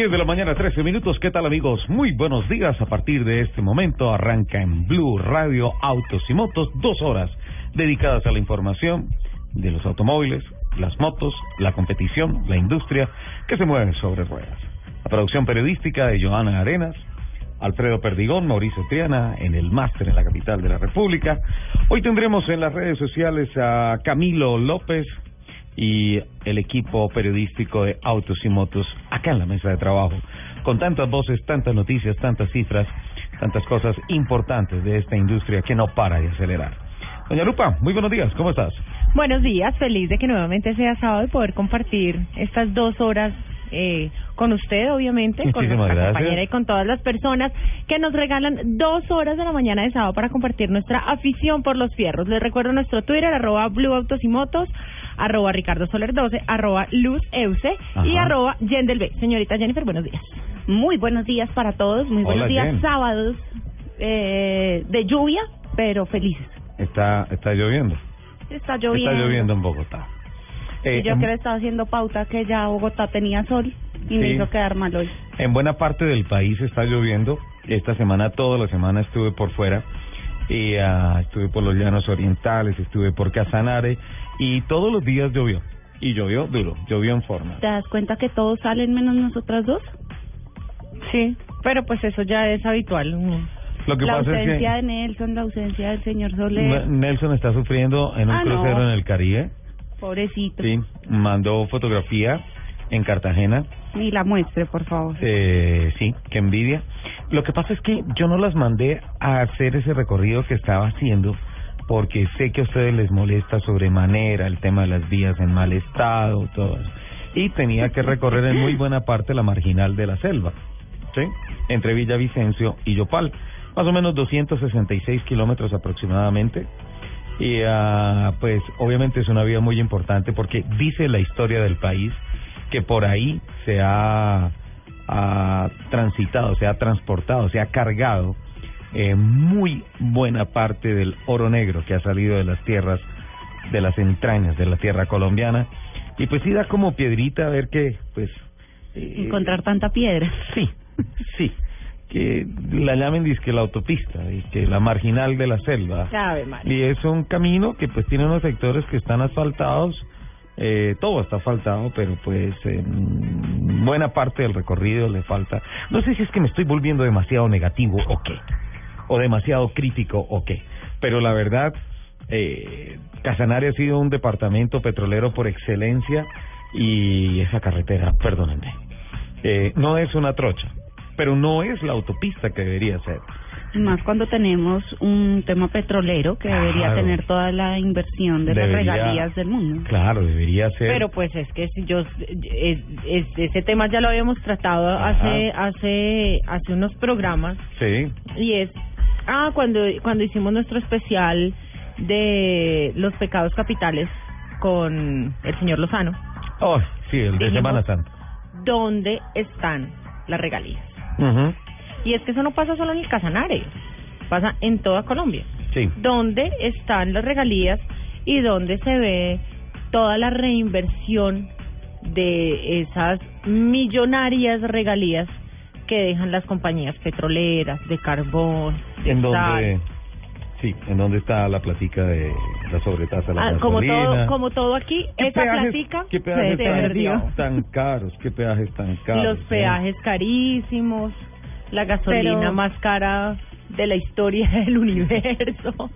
10 de la mañana, 13 minutos. ¿Qué tal, amigos? Muy buenos días. A partir de este momento arranca en Blue Radio Autos y Motos dos horas dedicadas a la información de los automóviles, las motos, la competición, la industria que se mueve sobre ruedas. La producción periodística de Joana Arenas, Alfredo Perdigón, Mauricio Triana en el máster en la capital de la República. Hoy tendremos en las redes sociales a Camilo López, y el equipo periodístico de Autos y Motos acá en la mesa de trabajo, con tantas voces, tantas noticias, tantas cifras, tantas cosas importantes de esta industria que no para de acelerar. Doña Lupa, muy buenos días, ¿cómo estás? Buenos días, feliz de que nuevamente sea sábado y poder compartir estas dos horas eh, con usted, obviamente, con nuestra compañera y con todas las personas que nos regalan dos horas de la mañana de sábado para compartir nuestra afición por los fierros. Les recuerdo nuestro Twitter, arroba Blue Autos y Motos, arroba Ricardo Soler 12, arroba Luz Euse y arroba Yendel B. Señorita Jennifer, buenos días. Muy buenos días para todos, muy buenos días sábados eh, de lluvia, pero felices. Está, está lloviendo. Está lloviendo. Está lloviendo en Bogotá. Eh, y yo que le estaba haciendo pauta que ya Bogotá tenía sol y me hizo quedar mal hoy. En buena parte del país está lloviendo. Esta semana, toda la semana estuve por fuera y uh, estuve por los llanos orientales, estuve por Casanare y todos los días llovió. Y llovió duro, llovió en forma. ¿Te das cuenta que todos salen menos nosotras dos? Sí, pero pues eso ya es habitual. Lo que la ausencia de Nelson, la ausencia del señor Soler. Nelson está sufriendo en un ah, crucero en el Caribe. Pobrecito. Sí, mandó fotografía en Cartagena. Ni la muestre, por favor. Eh, sí, qué envidia. Lo que pasa es que yo no las mandé a hacer ese recorrido que estaba haciendo porque sé que a ustedes les molesta sobremanera el tema de las vías en mal estado, todo eso. Y tenía que recorrer en muy buena parte la marginal de la selva, ¿sí? Entre Villavicencio y Yopal. Más o menos 266 kilómetros aproximadamente. Y uh, pues obviamente es una vía muy importante porque dice la historia del país que por ahí se ha, ha transitado, se ha transportado, se ha cargado eh, muy buena parte del oro negro que ha salido de las tierras, de las entrañas de la tierra colombiana. Y pues sí da como piedrita a ver que, pues... Eh, Encontrar tanta piedra. Sí, sí. Que la llamen disque la autopista, y que la marginal de la selva. y es un camino que pues tiene unos sectores que están asfaltados, eh, todo está asfaltado, pero pues en buena parte del recorrido le falta. No sé si es que me estoy volviendo demasiado negativo o qué o demasiado crítico o qué. Pero la verdad, eh, Casanare ha sido un departamento petrolero por excelencia y esa carretera, perdónenme, eh, no es una trocha, pero no es la autopista que debería ser. Más cuando tenemos un tema petrolero que debería tener toda la inversión de las regalías del mundo. Claro, debería ser. Pero pues es que si yo es, ese tema ya lo habíamos tratado hace hace hace unos programas. Sí. Y es Ah, cuando, cuando hicimos nuestro especial de los pecados capitales con el señor Lozano. Oh, sí, el de Semana Santa. ¿Dónde están las regalías? Y es que eso no pasa solo en el Casanare, pasa en toda Colombia. Sí. ¿Dónde están las regalías y dónde se ve toda la reinversión de esas millonarias regalías que dejan las compañías petroleras, de carbón, de ¿En Dónde, sí, ¿en dónde está la platica de la sobretasa de la ah, como todo, como todo aquí, esa platica ¿qué peajes se tan, perdió. tan caros? ¿Qué peajes tan caros? Los peajes carísimos, la gasolina más cara de la historia del universo.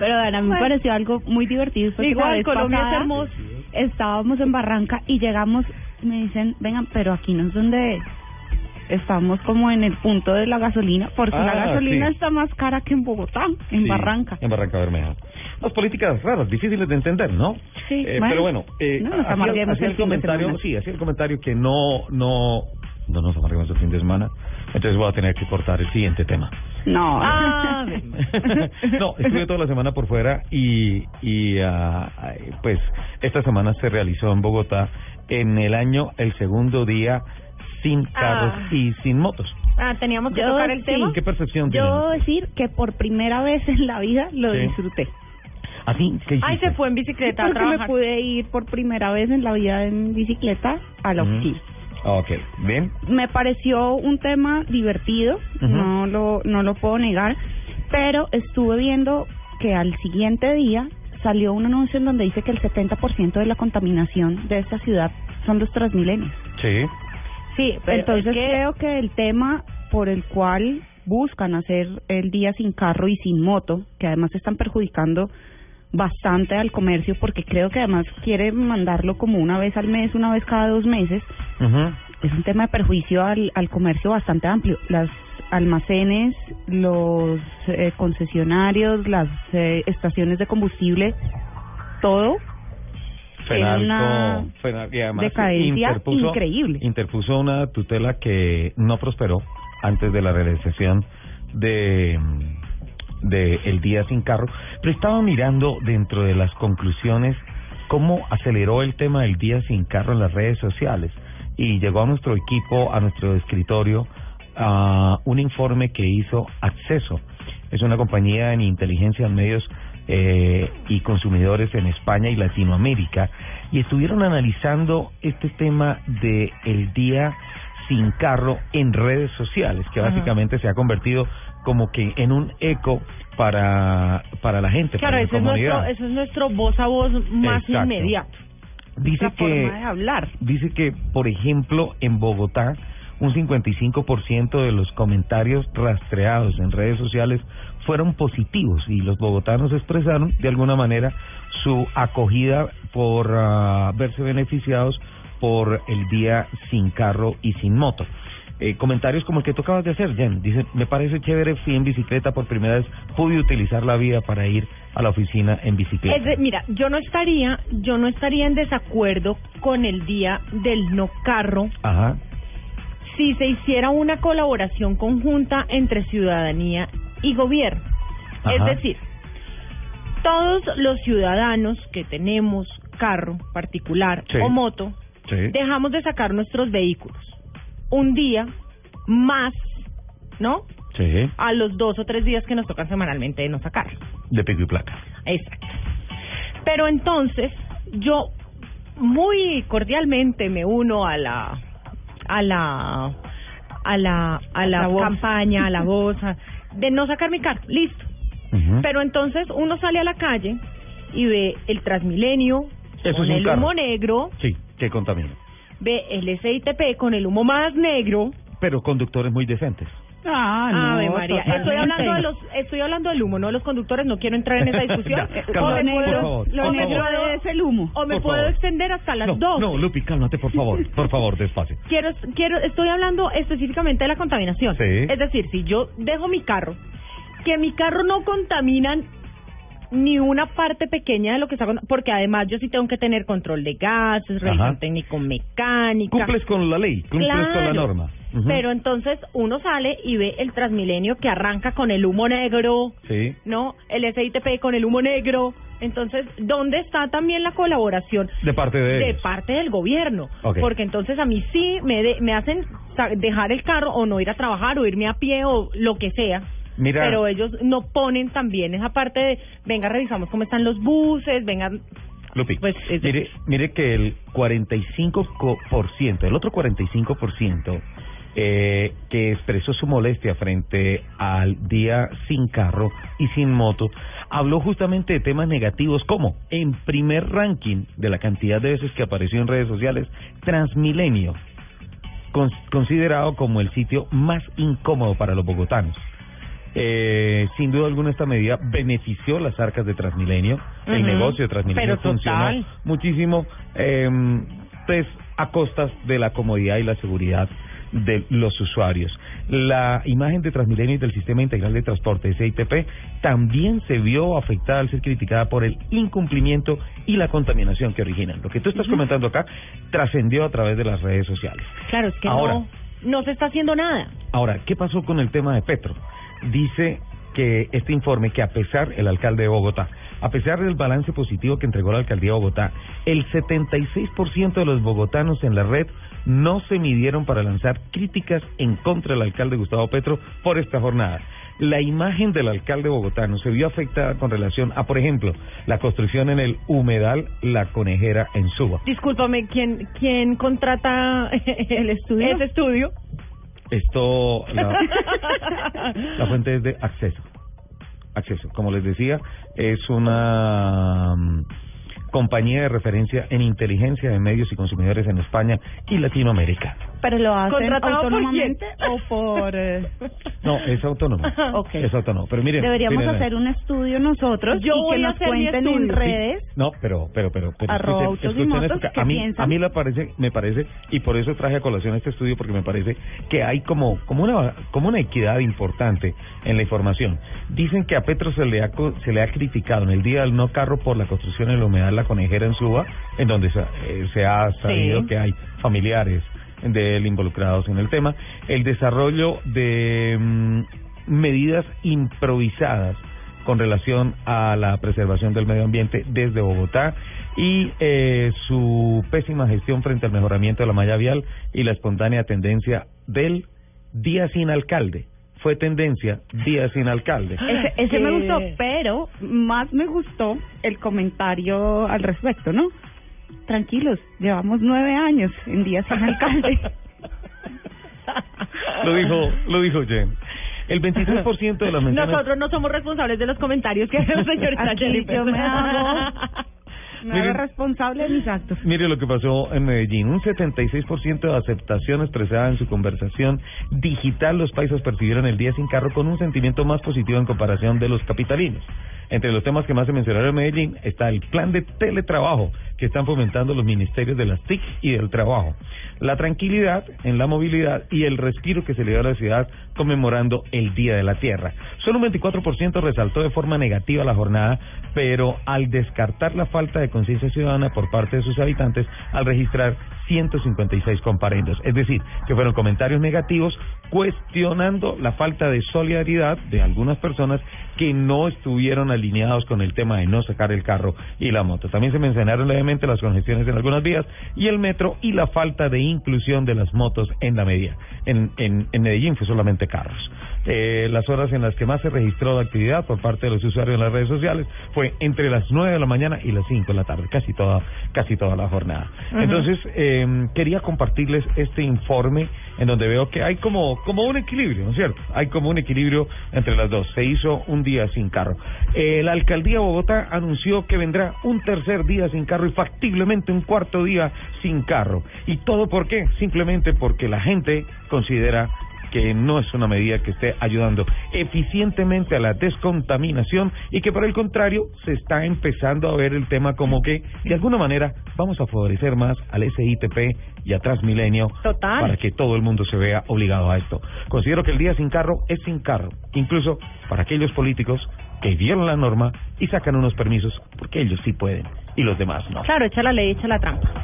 Pero a mí me pareció algo muy divertido. Igual, Colombia es hermoso. Estábamos en Barranca y llegamos, me dicen, vengan, pero aquí no es donde estamos como en el punto de la gasolina, porque la ah, gasolina está más cara que en Bogotá, en Barranca. En Barranca Bermeja. Las políticas raras, difíciles de entender, ¿no? Sí, eh, pero bueno, eh, no hacía, el comentario, sí, hacía el comentario que no, no, no nos amarguemos el fin de semana, entonces voy a tener que cortar el siguiente tema. No. Ah, no, estuve toda la semana por fuera y, y uh, pues esta semana se realizó en Bogotá en el año, el segundo día sin carros ah. y sin motos. Ah, teníamos que tocar el tema. ¿Qué percepción Yo debo decir que por primera vez en la vida lo disfruté. ¿Así? ¿Qué Ay, se fue en bicicleta porque me pude ir por primera vez en la vida en bicicleta a la oficina. Ok, bien. Me pareció un tema divertido, no lo no lo puedo negar, pero estuve viendo que al siguiente día salió un anuncio en donde dice que el 70% de la contaminación de esta ciudad son los transmilenios. Sí. Sí, entonces creo que el tema por el cual buscan hacer el día sin carro y sin moto, que además están perjudicando bastante al comercio porque creo que además quiere mandarlo como una vez al mes, una vez cada dos meses. Es un tema de perjuicio al, al comercio bastante amplio. Las almacenes, los eh, concesionarios, las eh, estaciones de combustible, todo Fenalco, una decadencia increíble. Interpuso una tutela que no prosperó antes de la realización de de el día sin carro, pero estaba mirando dentro de las conclusiones cómo aceleró el tema del día sin carro en las redes sociales y llegó a nuestro equipo, a nuestro escritorio, a un informe que hizo Acceso. Es una compañía en inteligencia en medios eh, y consumidores en España y Latinoamérica y estuvieron analizando este tema de el día sin carro en redes sociales, que básicamente se ha convertido como que en un eco para para la gente. Claro, para ese, es nuestro, es nuestro voz a voz más inmediato. Dice que, hablar. dice que, por ejemplo, en Bogotá, un 55% de los comentarios rastreados en redes sociales fueron positivos y los bogotanos expresaron de alguna manera su acogida por ah, verse beneficiados por el día sin carro y sin moto. Eh, comentarios como el que tú acabas de hacer, Jen. Dice, me parece chévere, fui en bicicleta por primera vez, pude utilizar la vía para ir a la oficina en bicicleta. mira, yo no estaría, yo no estaría en desacuerdo con el día del no carro. Ajá. Si se hiciera una colaboración conjunta entre ciudadanía y gobierno. Es decir, todos los ciudadanos que tenemos carro particular o moto, dejamos de sacar nuestros vehículos un día más, ¿no? Sí. A los dos o tres días que nos tocan semanalmente de no sacar. De pico y placa. Exacto. Pero entonces, yo muy cordialmente me uno a la a la a la a la, campaña, a la voz de no sacar mi carro, listo. Pero entonces uno sale a la calle y ve el Transmilenio con el humo negro. Sí, que contamina ve el SITP con el humo más negro. Pero conductores muy decentes. Ah, no, María. Estoy hablando de los, estoy hablando del humo, no de los conductores. No quiero entrar en esa discusión. o me puedo, lo negro es el humo. O me puedo extender hasta las dos. No, Lupi, cálmate, por favor, por favor, despacio. Quiero, quiero, estoy hablando específicamente de la contaminación. Sí. Es decir, si yo dejo mi carro, que mi carro no contaminan ni una parte pequeña de lo que está porque además yo sí tengo que tener control de gases, revisión técnico mecánica. Cumples con la ley, cumples con la norma. Pero entonces uno sale y ve el Transmilenio que arranca con el humo negro, sí. ¿no? El SITP con el humo negro. Entonces, ¿dónde está también la colaboración? De parte de De parte del gobierno. Porque entonces a mí sí me, me hacen dejar el carro o no ir a trabajar o irme a pie o lo que sea pero ellos no ponen también esa parte de, venga, revisamos cómo están los buses, vengan... Lupi, pues, mire, mire que el 45%, el otro 45% eh, que expresó su molestia frente al día sin carro y sin moto, habló justamente de temas negativos como, en primer ranking de la cantidad de veces que apareció en redes sociales, Transmilenio, considerado como el sitio más incómodo para los bogotanos. Eh, sin duda alguna esta medida benefició las arcas de Transmilenio, el negocio de Transmilenio funcionó muchísimo, eh, pues a costas de la comodidad y la seguridad de los usuarios. La imagen de Transmilenio y del Sistema Integral de Transporte, SITP, también se vio afectada al ser criticada por el incumplimiento y la contaminación que originan. Lo que tú estás comentando acá trascendió a través de las redes sociales. Claro, es que no, no se está haciendo nada. Ahora, ¿qué pasó con el tema de Petro? dice que este informe que a pesar el alcalde de Bogotá, a pesar del balance positivo que entregó la alcaldía de Bogotá, el 76% de los bogotanos en la red no se midieron para lanzar críticas en contra del alcalde Gustavo Petro por esta jornada. la imagen del alcalde bogotano se vio afectada con relación a, por ejemplo, la construcción en el humedal La Conejera en Suba. Discúlpame, ¿quién, quién contrata el estudio? Ese estudio. Esto, la, la fuente es de acceso. Acceso. Como les decía, es una compañía de referencia en inteligencia de medios y consumidores en España y Latinoamérica. ¿Pero lo hacen autónomamente o por...? Eh? No, es autónomo. Okay. Es autónomo. Pero miren... Deberíamos hacer un estudio nosotros Yo y que nos cuenten en redes. No, pero, pero, pero... pero a mí, a mí la parece, me parece, y por eso traje a colación este estudio, porque me parece que hay como, como, una, como una equidad importante en la información. Dicen que a Petro se le ha, se le ha criticado en el día del no carro por la construcción en la humedad La Conejera en Suba, en donde se, eh, se ha sabido que hay familiares de él involucrados en el tema, el desarrollo de mm, medidas improvisadas con relación a la preservación del medio ambiente desde Bogotá y eh, su pésima gestión frente al mejoramiento de la malla vial y la espontánea tendencia del día sin alcalde. Fue tendencia día sin alcalde. Ese, ese me gustó, pero más me gustó el comentario al respecto, ¿no? Tranquilos, llevamos nueve años en días sin alcalde. lo dijo, lo dijo Jen. El 23% de las menciones... Nosotros no somos responsables de los comentarios que hace el señor Yo me hago, me hago responsable de mis actos. Mire lo que pasó en Medellín. Un 76% de aceptación expresada en su conversación digital los países percibieron el día sin carro con un sentimiento más positivo en comparación de los capitalinos. Entre los temas que más se mencionaron en Medellín está el plan de teletrabajo que están fomentando los ministerios de las TIC y del trabajo, la tranquilidad en la movilidad y el respiro que se le dio a la ciudad conmemorando el Día de la Tierra. Solo un 24% resaltó de forma negativa la jornada, pero al descartar la falta de conciencia ciudadana por parte de sus habitantes, al registrar 156 comparendos. Es decir, que fueron comentarios negativos cuestionando la falta de solidaridad de algunas personas que no estuvieron alineados con el tema de no sacar el carro y la moto. También se mencionaron levemente las congestiones en algunas vías y el metro y la falta de inclusión de las motos en la media. En, en, en Medellín fue solamente carros. Eh, las horas en las que más se registró de actividad por parte de los usuarios en las redes sociales fue entre las 9 de la mañana y las 5 de la tarde, casi toda, casi toda la jornada. Entonces, eh, quería compartirles este informe en donde veo que hay como, como un equilibrio, ¿no es cierto? Hay como un equilibrio entre las dos. Se hizo un día sin carro. Eh, la alcaldía de Bogotá anunció que vendrá un tercer día sin carro y factiblemente un cuarto día sin carro. ¿Y todo por qué? Simplemente porque la gente considera que no es una medida que esté ayudando eficientemente a la descontaminación y que por el contrario se está empezando a ver el tema como que de alguna manera vamos a favorecer más al SITP y a Transmilenio para que todo el mundo se vea obligado a esto. Considero que el día sin carro es sin carro, incluso para aquellos políticos que vieron la norma y sacan unos permisos porque ellos sí pueden y los demás no. Claro, echa la ley, echa la trampa.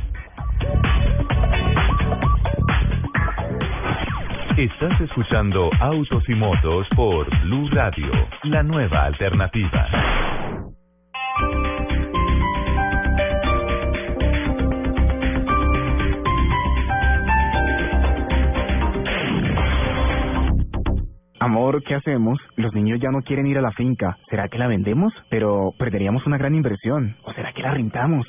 Estás escuchando Autos y Motos por Blue Radio, la nueva alternativa. Amor, ¿qué hacemos? Los niños ya no quieren ir a la finca. ¿Será que la vendemos? Pero perderíamos una gran inversión. ¿O será que la rentamos?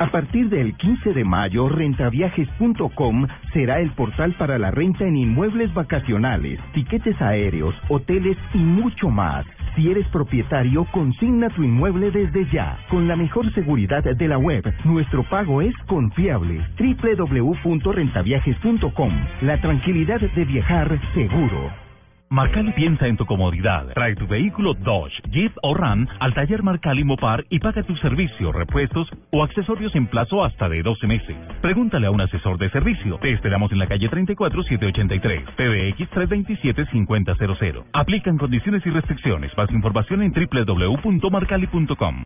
A partir del 15 de mayo, rentaviajes.com será el portal para la renta en inmuebles vacacionales, tiquetes aéreos, hoteles y mucho más. Si eres propietario, consigna tu inmueble desde ya. Con la mejor seguridad de la web, nuestro pago es confiable. www.rentaviajes.com. La tranquilidad de viajar seguro. Marcali piensa en tu comodidad. Trae tu vehículo Dodge, Jeep o Ram al taller Marcali Mopar y paga tu servicio, repuestos o accesorios en plazo hasta de 12 meses. Pregúntale a un asesor de servicio. Te esperamos en la calle 34 783, PBX 327 5000. Aplican condiciones y restricciones. Más información en www.marcali.com.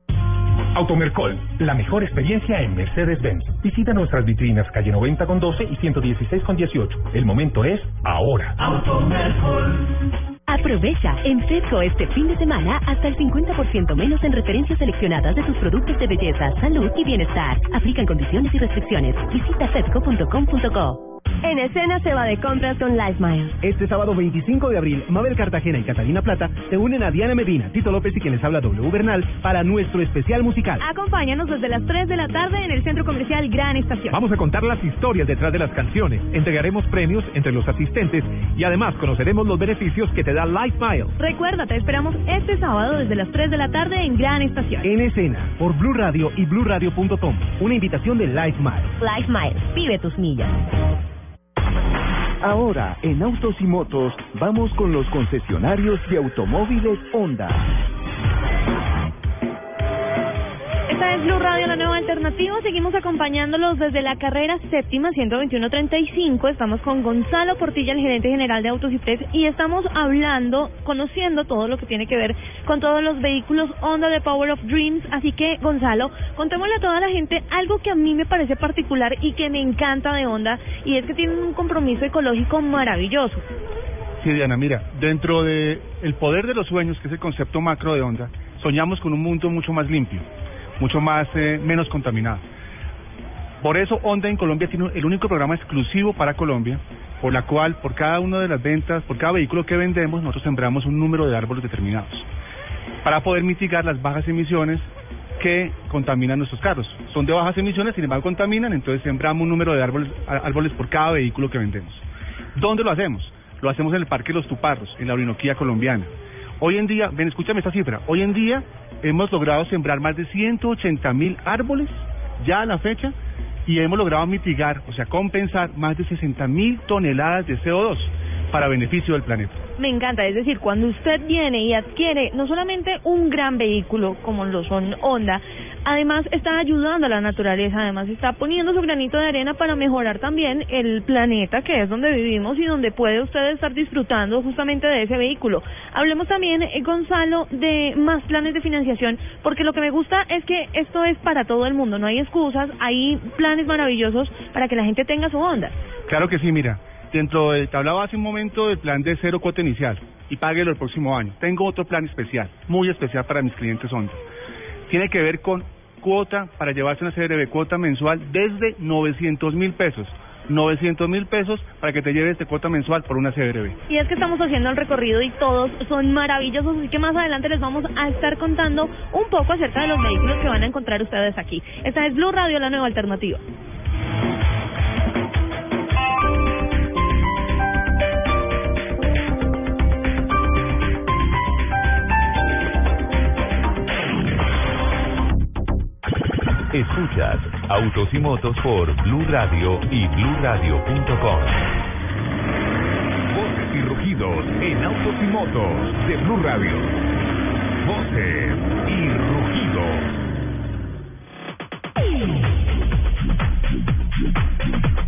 Automercol, la mejor experiencia en Mercedes-Benz. Visita nuestras vitrinas calle 90 con 12 y 116 con 18. El momento es ahora. Automercol. Aprovecha en Fedco este fin de semana hasta el 50% menos en referencias seleccionadas de tus productos de belleza, salud y bienestar. Aplican condiciones y restricciones. Visita fedco.com.co. En escena se va de compras con Life Miles. Este sábado 25 de abril, Mabel Cartagena y Catalina Plata se unen a Diana Medina, Tito López y quien les habla W Bernal para nuestro especial musical. Acompáñanos desde las 3 de la tarde en el Centro Comercial Gran Estación. Vamos a contar las historias detrás de las canciones, entregaremos premios entre los asistentes y además conoceremos los beneficios que te da Life Miles. Recuerda, te esperamos este sábado desde las 3 de la tarde en Gran Estación. En escena, por Blue Radio y BlueRadio.com. Una invitación de Life Miles. Life Miles, vive tus millas. Ahora, en Autos y Motos, vamos con los concesionarios de automóviles Honda. Esta es Blue Radio, la nueva alternativa. Seguimos acompañándolos desde la carrera séptima 121.35. Estamos con Gonzalo Portilla, el gerente general de Autos y Press, y estamos hablando, conociendo todo lo que tiene que ver con todos los vehículos Honda de Power of Dreams. Así que, Gonzalo, contémosle a toda la gente algo que a mí me parece particular y que me encanta de Honda, y es que tienen un compromiso ecológico maravilloso. Sí, Diana, mira, dentro de el poder de los sueños, que es el concepto macro de Honda, soñamos con un mundo mucho más limpio mucho más eh, menos contaminado. Por eso Honda en Colombia tiene el único programa exclusivo para Colombia, por la cual por cada una de las ventas, por cada vehículo que vendemos, nosotros sembramos un número de árboles determinados, para poder mitigar las bajas emisiones que contaminan nuestros carros. Son de bajas emisiones, sin embargo contaminan, entonces sembramos un número de árboles, árboles por cada vehículo que vendemos. ¿Dónde lo hacemos? Lo hacemos en el Parque Los Tuparros, en la Orinoquía colombiana. Hoy en día, ven, escúchame esta cifra, hoy en día hemos logrado sembrar más de 180 mil árboles ya a la fecha y hemos logrado mitigar, o sea, compensar más de 60 mil toneladas de CO2 para beneficio del planeta. Me encanta, es decir, cuando usted viene y adquiere no solamente un gran vehículo como lo son Honda, además está ayudando a la naturaleza, además está poniendo su granito de arena para mejorar también el planeta que es donde vivimos y donde puede usted estar disfrutando justamente de ese vehículo. Hablemos también, eh, Gonzalo, de más planes de financiación, porque lo que me gusta es que esto es para todo el mundo, no hay excusas, hay planes maravillosos para que la gente tenga su Honda. Claro que sí, mira. Dentro de, te hablaba hace un momento del plan de cero cuota inicial y páguelo el próximo año. Tengo otro plan especial, muy especial para mis clientes Honda. Tiene que ver con cuota para llevarse una CRB cuota mensual desde 900 mil pesos. 900 mil pesos para que te lleves de cuota mensual por una CRB. Y es que estamos haciendo el recorrido y todos son maravillosos, así que más adelante les vamos a estar contando un poco acerca de los vehículos que van a encontrar ustedes aquí. Esta es Blue Radio, la nueva alternativa. Escuchas Autos y Motos por Blue Radio y BlueRadio.com. Voces y rugidos en Autos y Motos de Blue Radio. Voces y rugidos.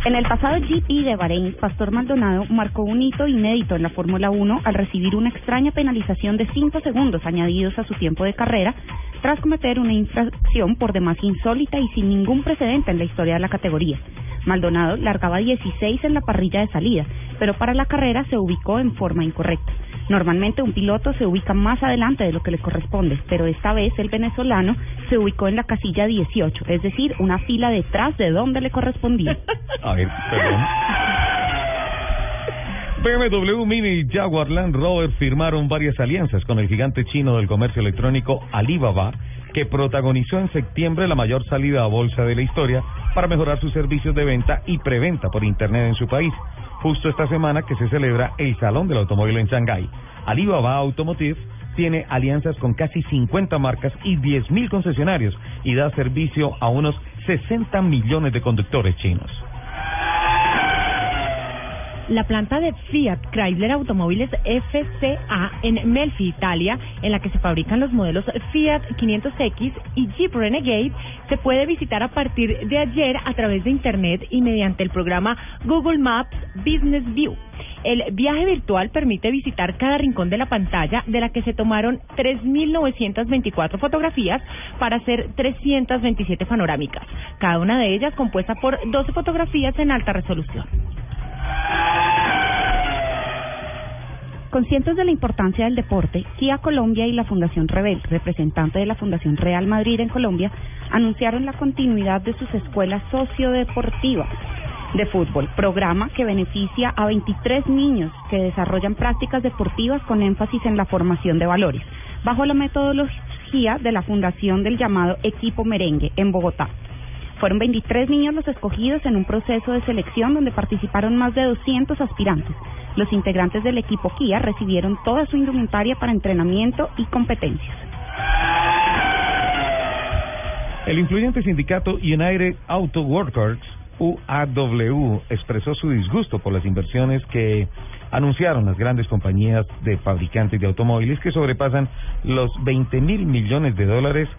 En el pasado GP de Bahrein, Pastor Maldonado marcó un hito inédito en la Fórmula 1 al recibir una extraña penalización de 5 segundos añadidos a su tiempo de carrera tras cometer una infracción por demás insólita y sin ningún precedente en la historia de la categoría. Maldonado largaba 16 en la parrilla de salida, pero para la carrera se ubicó en forma incorrecta. Normalmente un piloto se ubica más adelante de lo que le corresponde, pero esta vez el venezolano se ubicó en la casilla 18, es decir, una fila detrás de donde le correspondía. A ver, perdón. BMW Mini y Jaguar Land Rover firmaron varias alianzas con el gigante chino del comercio electrónico Alibaba, que protagonizó en septiembre la mayor salida a bolsa de la historia para mejorar sus servicios de venta y preventa por Internet en su país, justo esta semana que se celebra el Salón del Automóvil en Shanghái. Alibaba Automotive tiene alianzas con casi 50 marcas y 10.000 concesionarios y da servicio a unos 60 millones de conductores chinos. La planta de Fiat Chrysler Automóviles FCA en Melfi, Italia, en la que se fabrican los modelos Fiat 500X y Jeep Renegade, se puede visitar a partir de ayer a través de Internet y mediante el programa Google Maps Business View. El viaje virtual permite visitar cada rincón de la pantalla, de la que se tomaron 3.924 fotografías para hacer 327 panorámicas, cada una de ellas compuesta por 12 fotografías en alta resolución. Conscientes de la importancia del deporte, Kia Colombia y la Fundación Rebel, representante de la Fundación Real Madrid en Colombia, anunciaron la continuidad de sus escuelas sociodeportivas. de fútbol, programa que beneficia a 23 niños que desarrollan prácticas deportivas con énfasis en la formación de valores, bajo la metodología de la fundación del llamado Equipo Merengue en Bogotá. Fueron 23 niños los escogidos en un proceso de selección donde participaron más de 200 aspirantes. Los integrantes del equipo Kia recibieron toda su indumentaria para entrenamiento y competencias. El influyente sindicato United Auto Workers, UAW, expresó su disgusto por las inversiones que anunciaron las grandes compañías de fabricantes de automóviles que sobrepasan los 20 mil millones de dólares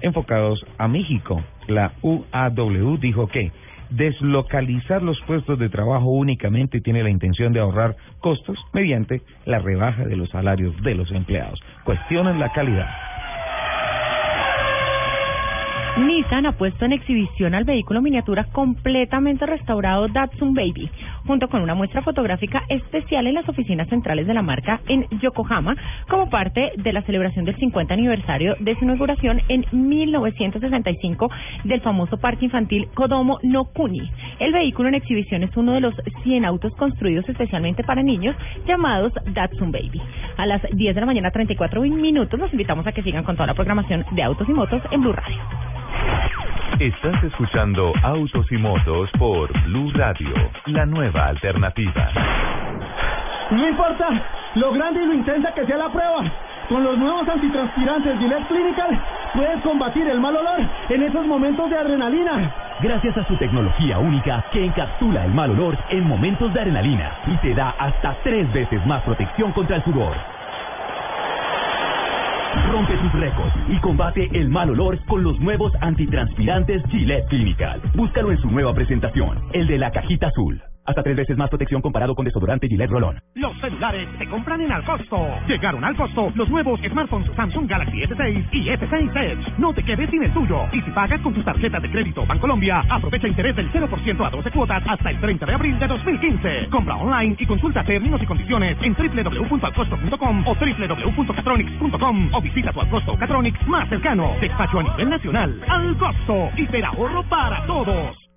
enfocados a México. La UAW dijo que deslocalizar los puestos de trabajo únicamente tiene la intención de ahorrar costos mediante la rebaja de los salarios de los empleados. Cuestionan la calidad. Nissan ha puesto en exhibición al vehículo miniatura completamente restaurado Datsun Baby, junto con una muestra fotográfica especial en las oficinas centrales de la marca en Yokohama, como parte de la celebración del 50 aniversario de su inauguración en 1965 del famoso parque infantil Kodomo no Kuni. El vehículo en exhibición es uno de los 100 autos construidos especialmente para niños llamados Datsun Baby. A las 10 de la mañana, 34 minutos, los invitamos a que sigan con toda la programación de Autos y Motos en Blue Radio. Estás escuchando Autos y Motos por Blue Radio, la nueva alternativa. No importa lo grande y lo intensa que sea la prueba. Con los nuevos antitranspirantes Gillette Clinical puedes combatir el mal olor en esos momentos de adrenalina. Gracias a su tecnología única que encapsula el mal olor en momentos de adrenalina y te da hasta tres veces más protección contra el sudor. Rompe tus récords y combate el mal olor con los nuevos antitranspirantes Gillette Clinical. Búscalo en su nueva presentación, el de la cajita azul. Hasta tres veces más protección comparado con desodorante Gillette Rolón. Los celulares se compran en Alcosto. Llegaron al costo los nuevos smartphones Samsung Galaxy S6 y S6 Edge. No te quedes sin el tuyo. Y si pagas con tus tarjetas de crédito Bancolombia, aprovecha interés del 0% a 12 cuotas hasta el 30 de abril de 2015. Compra online y consulta términos y condiciones en www.alcosto.com o www.catronics.com o visita tu Alcosto Catronics más cercano. Despacho a nivel nacional. Alcosto. ahorro para todos.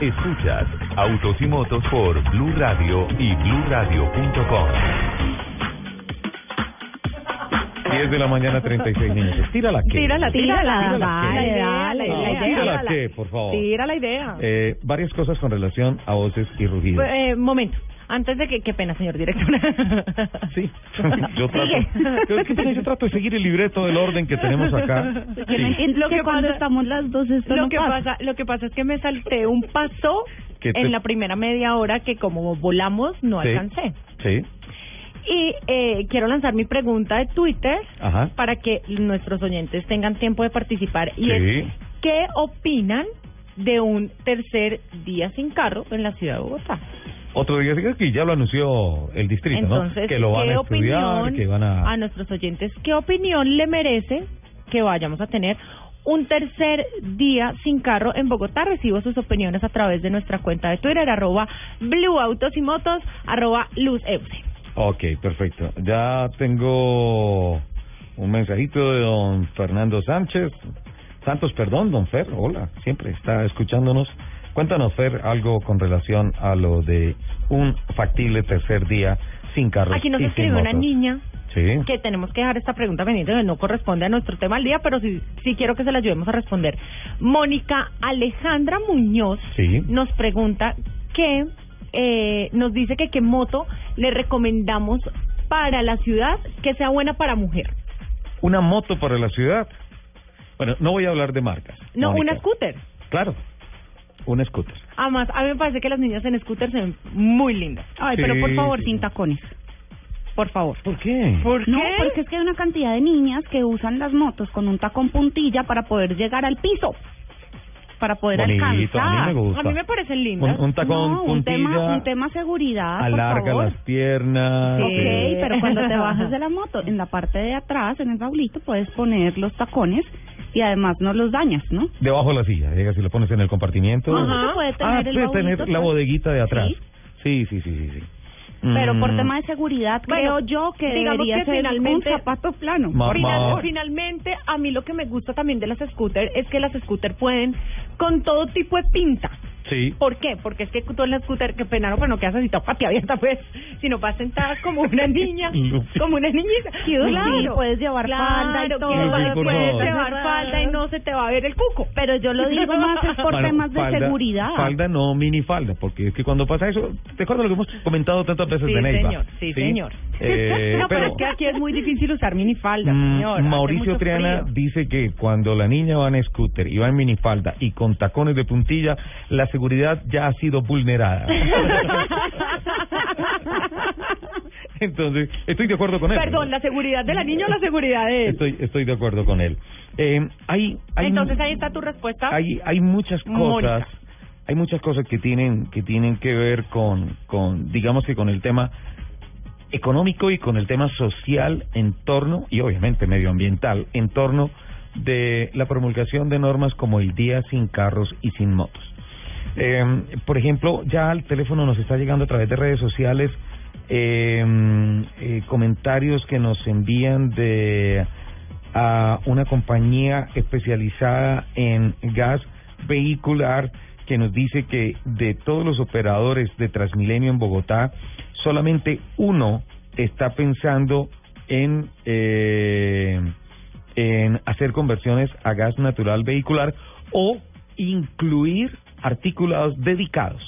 Escuchas Autos y Motos por Blue Radio y BlueRadio.com. 10 de la mañana, 36 minutos. Tírala que. Tírala, tírala. Dale, dale, la idea. Tírala que, por favor. Tira la idea. Eh, varias cosas con relación a voces y rugidos. Eh, momento. Antes de que, qué pena, señor director. Sí, yo trato, yo, ¿qué pena? yo trato de seguir el libreto del orden que tenemos acá. Que entiendo lo que cuando estamos las dos esto lo no que pasa. pasa, lo que pasa es que me salté un paso ¿Qué te- en la primera media hora que como volamos no Sí. alcancé. Sí, Y eh, quiero lanzar mi pregunta de Twitter ajá. para que nuestros oyentes tengan tiempo de participar. Y Sí. es, ¿qué opinan de un tercer día sin carro en la ciudad de Bogotá? Otro día que ya lo anunció el distrito, Entonces, ¿no? Que lo van ¿qué a estudiar, opinión que van a... a nuestros oyentes, ¿qué opinión le merece que vayamos a tener un tercer día sin carro en Bogotá? Recibo sus opiniones a través de nuestra cuenta de Twitter, arroba Blue Autos y Motos, arroba Luz Euse. Ok, perfecto. Ya tengo un mensajito de don Fernando Sánchez. Santos, perdón, don Fer, hola, siempre está escuchándonos. Cuéntanos, Fer, algo con relación a lo de un factible tercer día sin carros Aquí nos y sin escribe una niña Sí. que tenemos que dejar esta pregunta pendiente que no corresponde a nuestro tema al día, pero sí, sí quiero que se la ayudemos a responder. Mónica Alejandra Muñoz Sí. nos pregunta que eh, nos dice que qué moto le recomendamos para la ciudad que sea buena para mujer. Una moto para la ciudad. Bueno, no voy a hablar de marcas. No, Mónica. una scooter. Claro, un scooter. Además, a mí me parece que las niñas en scooter se ven muy lindas. Ay, pero por favor, sin tacones. Por favor. ¿Por qué? ¿Por No, qué? porque es que hay una cantidad de niñas que usan las motos con un tacón puntilla para poder llegar al piso. para poder Bonito, alcanzar. a mí me gusta. A mí me parecen lindas. Un, un tacón No, un puntilla, tema, un tema seguridad, por alarga favor. las piernas. Ok, eh, pero cuando te bajas de la moto, en la parte de atrás, en el baulito, puedes poner los tacones y además no los dañas, ¿no? Debajo de la silla, llega si lo pones en el compartimiento. Ajá. Puede tener ah, el tener la atrás. bodeguita de atrás. Sí, sí, sí, sí. sí. Pero por Mm, tema de seguridad, Bueno, creo yo que digamos debería que ser finalmente- un zapato plano. Ma- Final- ma- finalmente, a mí lo que me gusta también de las scooters es que las scooters pueden con todo tipo de pinta. Sí. ¿Por qué? Porque es que tú en la scooter, que pena, no, pero no quedas así toda abierta, pues, sino vas sentada como una niña, como una niñita. Cute, Claro. sí, puedes llevar falda y todo. puedes favor. llevar falda y no se te va a ver el cuco. Pero yo lo digo más es por Bueno, temas de falda- seguridad. Falda no minifalda, porque es que cuando pasa eso, ¿te acuerdas lo que hemos comentado tantas veces Sí, de Neiva? señor, sí, señor. Eh, no, pero, pero es que aquí es muy difícil usar minifalda, mm, señor. Mauricio Triana frío. dice que cuando la niña va en scooter y va en minifalda y con tacones de puntilla, la seguridad ya ha sido vulnerada. Entonces, estoy de acuerdo con él. Perdón, ¿la seguridad de la niña o la seguridad de él? Estoy, estoy de acuerdo con él. Eh, hay, hay, Entonces ahí está tu respuesta. hay, hay muchas cosas, Mónica. hay muchas cosas que tienen, que tienen que ver con, con, digamos que con el tema económico y con el tema social en torno, y obviamente medioambiental, en torno de la promulgación de normas como el día sin carros y sin motos. Eh, por ejemplo, ya al teléfono nos está llegando a través de redes sociales eh, eh, comentarios que nos envían de a una compañía especializada en gas vehicular que nos dice que de todos los operadores de Transmilenio en Bogotá, solamente uno está pensando en eh, en hacer conversiones a gas natural vehicular o incluir articulados dedicados.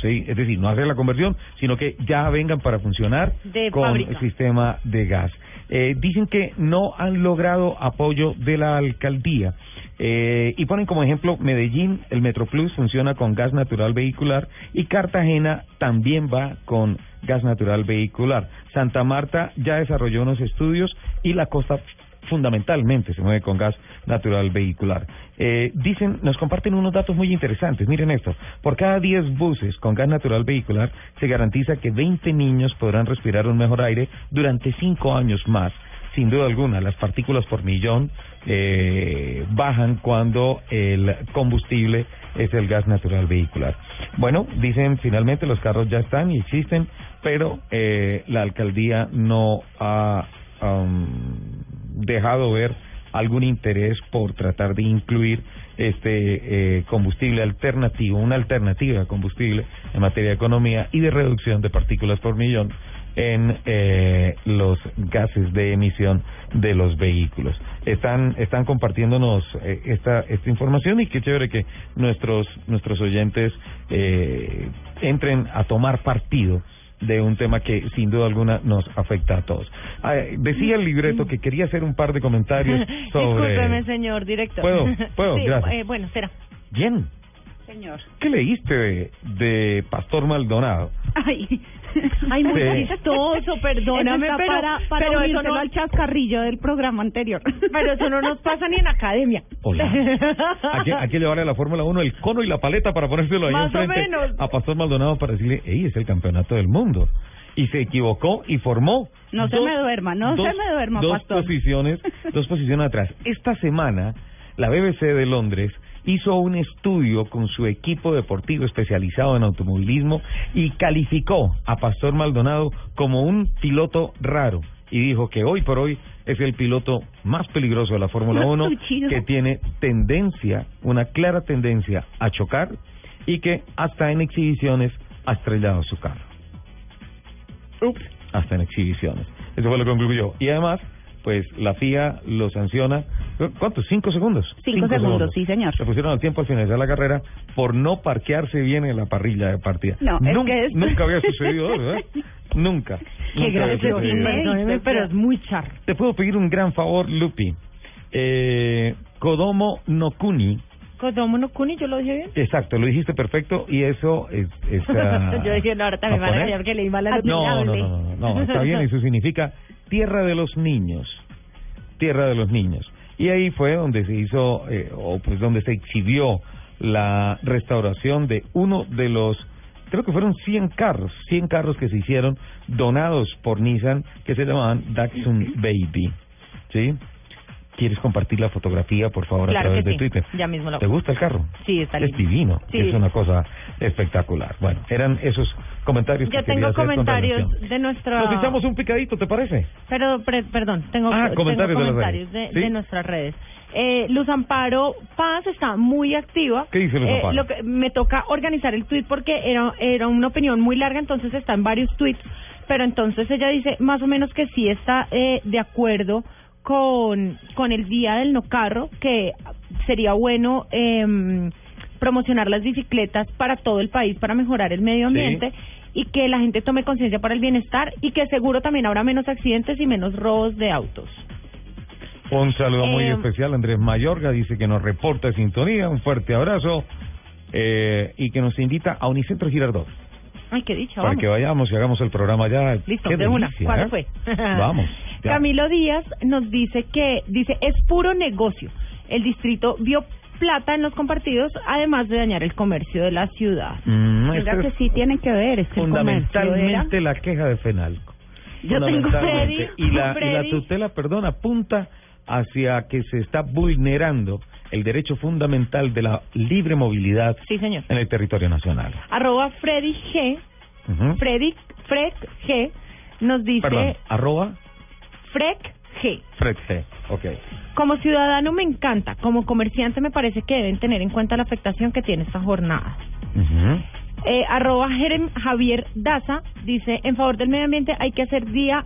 Sí, es decir, no hacer la conversión, sino que ya vengan para funcionar De con fábrica. el sistema de gas. Eh, dicen que no han logrado apoyo de la alcaldía eh, y ponen como ejemplo Medellín, el Metroplus funciona con gas natural vehicular y Cartagena también va con gas natural vehicular. Santa Marta ya desarrolló unos estudios y la costa fundamentalmente se mueve con gas natural vehicular. Eh, dicen, nos comparten unos datos muy interesantes. Miren esto, por cada 10 buses con gas natural vehicular se garantiza que 20 niños podrán respirar un mejor aire durante 5 años más. Sin duda alguna, las partículas por millón eh, bajan cuando el combustible es el gas natural vehicular. Bueno, dicen finalmente los carros ya están y existen, pero eh, la alcaldía no ha dejado ver algún interés por tratar de incluir este eh, combustible alternativo, una alternativa a combustible en materia de economía y de reducción de partículas por millón en eh, los gases de emisión de los vehículos. Están están compartiéndonos eh, esta esta información y qué chévere que nuestros nuestros oyentes eh, entren a tomar partido de un tema que sin duda alguna nos afecta a todos. Ah, decía el libreto que quería hacer un par de comentarios sobre... Discúlpeme, señor director. ¿Puedo? ¿Puedo? Sí, Gracias. eh, bueno, espera. Bien. Señor. ¿Qué leíste de, de Pastor Maldonado? Ay, Ay, muy Sí. chistoso, perdóname, Eso pero, para, para pero eso no, al chascarrillo del programa anterior. pero eso no nos pasa ni en academia. Hola. Hay que, hay que llevarle a la Fórmula 1 el cono y la paleta para ponérselo ahí Más o menos. a Pastor Maldonado para decirle, ey, es el campeonato del mundo. Y se equivocó y formó. No se me duerma, no dos- se me duerma, dos pastor. posiciones, dos posiciones atrás. Esta semana, la BBC de Londres hizo un estudio con su equipo deportivo especializado en automovilismo y calificó a Pastor Maldonado como un piloto raro y dijo que hoy por hoy es el piloto más peligroso de la Fórmula 1 Chido. que tiene tendencia, una clara tendencia a chocar y que hasta en exhibiciones ha estrellado su carro. Ups. Hasta en exhibiciones. Eso fue lo que concluyó. Y además, pues la FIA lo sanciona. ¿Cuántos? ¿Cinco segundos? Cinco segundos, sí, señor. Se pusieron al tiempo al finalizar la carrera por no parquearse bien en la parrilla de partida. No, es Nun- que es- Nunca había sucedido, ¿verdad? Nunca. Qué gracioso, pero es muy charro. Te puedo pedir un gran favor, Lupi. Eh, Kodomo no Kuni. Kodomo Kuni, yo lo dije bien. Exacto, lo dijiste perfecto y eso es... es, ah, yo dije, no, ahora también van a callar que leí mal la no, no, no, no, no, está bien, eso significa tierra de los niños, tierra de los niños. Y ahí fue donde se hizo, eh, o pues donde se exhibió la restauración de uno de los, creo que fueron 100 carros, 100 carros que se hicieron donados por Nissan que se llamaban Datsun Baby. ¿Sí? ¿Quieres compartir la fotografía, por favor, Claro a través que de sí. Twitter? Ya mismo lo ¿Te gusta el carro? Sí, está Es lindo. divino, Sí. es una cosa espectacular. Bueno, eran esos comentarios Yo que tengo comentarios de nuestra... Nos echamos un picadito, ¿te parece? Pero, pre- perdón, tengo, Ah, tengo comentarios de las comentarios de, redes. ¿Sí? de nuestras redes. Eh, Luz Amparo Paz está muy activa. ¿Qué dice Luz Eh, Amparo? lo que, me toca organizar el tweet porque era, era una opinión muy larga, entonces está en varios tweets. Pero entonces ella dice más o menos que sí está eh, de acuerdo con, con el día del no carro, que sería bueno em, promocionar las bicicletas para todo el país para mejorar el medio Sí. ambiente y que la gente tome conciencia para el bienestar y que seguro también habrá menos accidentes y menos robos de autos. Un saludo muy Eh, especial. Andrés Mayorga dice que nos reporta sintonía. Un fuerte abrazo. Eh, y que nos invita a Unicentro Girardot Ay, qué dicha, para vamos. que vayamos y hagamos el programa ya. Listo, Qué de una. ¿Cuándo ¿eh? fue? Vamos. ya. Camilo Díaz nos dice que, dice, es puro negocio. El distrito vio plata en los compartidos, además de dañar el comercio de la ciudad. Mm, Mira que sí tiene que ver, es que fundamentalmente la queja de Fenalco. Yo tengo. Freddy, y la, y la tutela, perdón, apunta hacia que se está vulnerando el derecho fundamental de la libre movilidad Sí, señor. en el territorio nacional. Arroba Freddy G. Freddy, Frek G, nos dice, Perdón, arroba Frek G. Fred G. Ok. Como ciudadano me encanta, como comerciante me parece que deben tener en cuenta la afectación que tiene esta jornada. Ujú. Eh, arroba Jerem Javier Daza dice, en favor del medio ambiente hay que hacer día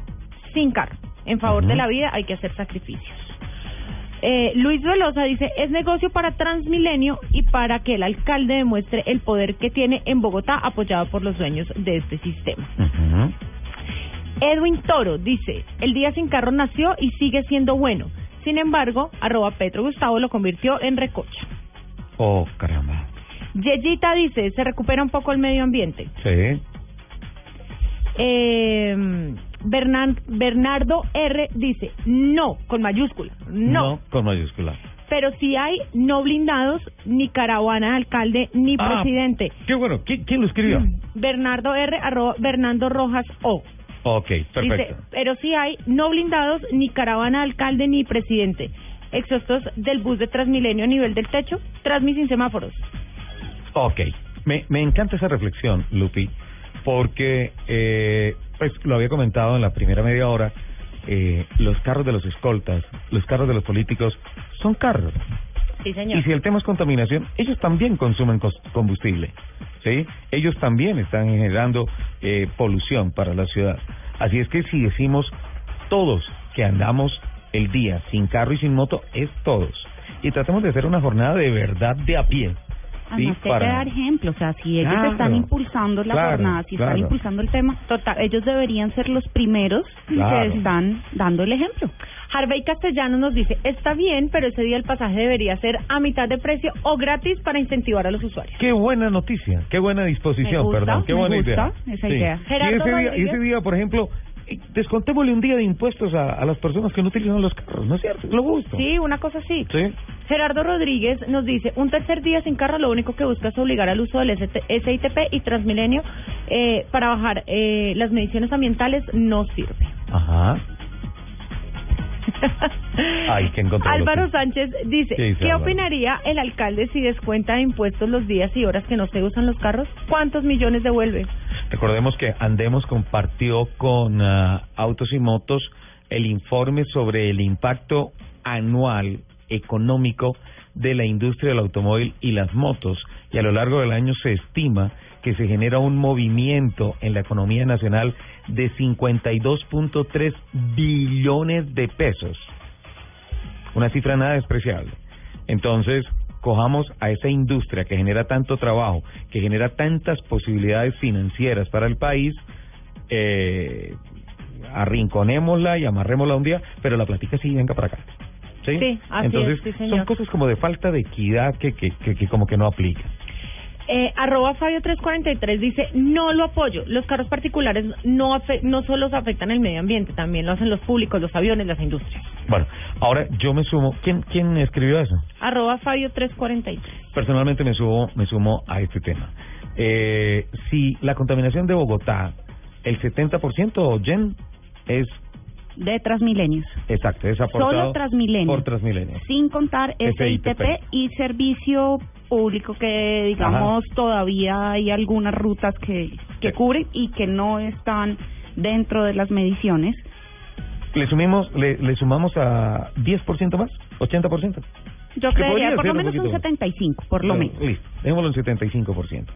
sin carro, en favor de la vida hay que hacer sacrificios. Eh, Luis Velosa dice, es negocio para Transmilenio y para que el alcalde demuestre el poder que tiene en Bogotá apoyado por los dueños de este sistema. Edwin Toro dice, el día sin carro nació y sigue siendo bueno. Sin embargo, arroba Petro Gustavo lo convirtió en recocha. Oh, caramba. Yeyita dice, se recupera un poco el medio ambiente. Sí. Eh, Bernan- Bernardo R dice, no, con mayúscula, no. con mayúscula. Pero si hay no blindados, ni caravana de alcalde, ni Ah, presidente. Qué bueno. ¿Quién, quién lo escribió? Bernardo R, arroba Bernardo Rojas O. Ok, perfecto. Dice, pero si hay no blindados, ni caravana de alcalde, ni presidente. Exhaustos del bus de Transmilenio a nivel del techo, Transmi sin semáforos. Ok, me, me encanta esa reflexión, Lupi, porque, eh, pues lo había comentado en la primera media hora, eh, los carros de los escoltas, los carros de los políticos, son carros. Sí, señor. Y si el tema es contaminación, ellos también consumen combustible, ¿sí? Ellos también están generando eh, polución para la ciudad. Así es que si decimos todos que andamos el día sin carro y sin moto, es todos. Y tratemos de hacer una jornada de verdad de a pie. ¿sí? Además que dar ejemplo, o sea, si ellos Claro, están impulsando la claro, jornada, si claro. están impulsando el tema, total, ellos deberían ser los primeros Claro. que están dando el ejemplo. Harvey Castellanos nos dice, está bien, pero ese día el pasaje debería ser a mitad de precio o gratis para incentivar a los usuarios. Qué buena noticia, qué buena disposición, gusta, perdón, qué me buena gusta idea. esa idea. Y Gerardo ese, día, y Rodríguez. ese día, por ejemplo, eh, descontémosle un día de impuestos a, a las personas que no utilizan los carros, ¿no es cierto? Lo gusto. Sí, una cosa así. Sí. Gerardo Rodríguez nos dice, un tercer día sin carro lo único que busca es obligar al uso del SITP y Transmilenio eh, para bajar eh, las mediciones ambientales no sirve. Ajá. Ay, que. Álvaro Sánchez dice, ¿Qué dice ¿qué Álvaro? opinaría el alcalde si descuenta de impuestos los días y horas que no se usan los carros? ¿Cuántos millones devuelve? Recordemos que Andemos compartió con ah, Autos y Motos el informe sobre el impacto anual económico de la industria del automóvil y las motos y a lo largo del año se estima que se genera un movimiento en la economía nacional de 52.3 billones de pesos. Una cifra nada despreciable. Entonces, cojamos a esa industria que genera tanto trabajo, que genera tantas posibilidades financieras para el país, eh, arrinconémosla y amarrémosla un día, pero la platica sí venga para acá. ¿Sí? Sí, así Entonces, es, sí, señor. son cosas como de falta de equidad que, que, que, que como que no aplican. Eh, arroba Fabio 343 dice, no lo apoyo. Los carros particulares no, afe- no solo afectan el medio ambiente, también lo hacen los públicos, los aviones, las industrias. Bueno, ahora yo me sumo. ¿Quién, quién escribió eso? Arroba Fabio 343. personalmente me subo, me sumo a este tema. Eh, si la contaminación de Bogotá, el 70% Jen es de Transmilenios. Exacto, es aportado Solo Transmilenio. por Transmilenio. Sin contar SITP y servicio público que digamos todavía hay algunas rutas que que cubren y que no están dentro de las mediciones. ¿Le, sumimos, le, le sumamos a 10% más? ¿80%? Yo creería por lo un menos un más. 75, por lo menos. Listo, dejémoslo en 75%.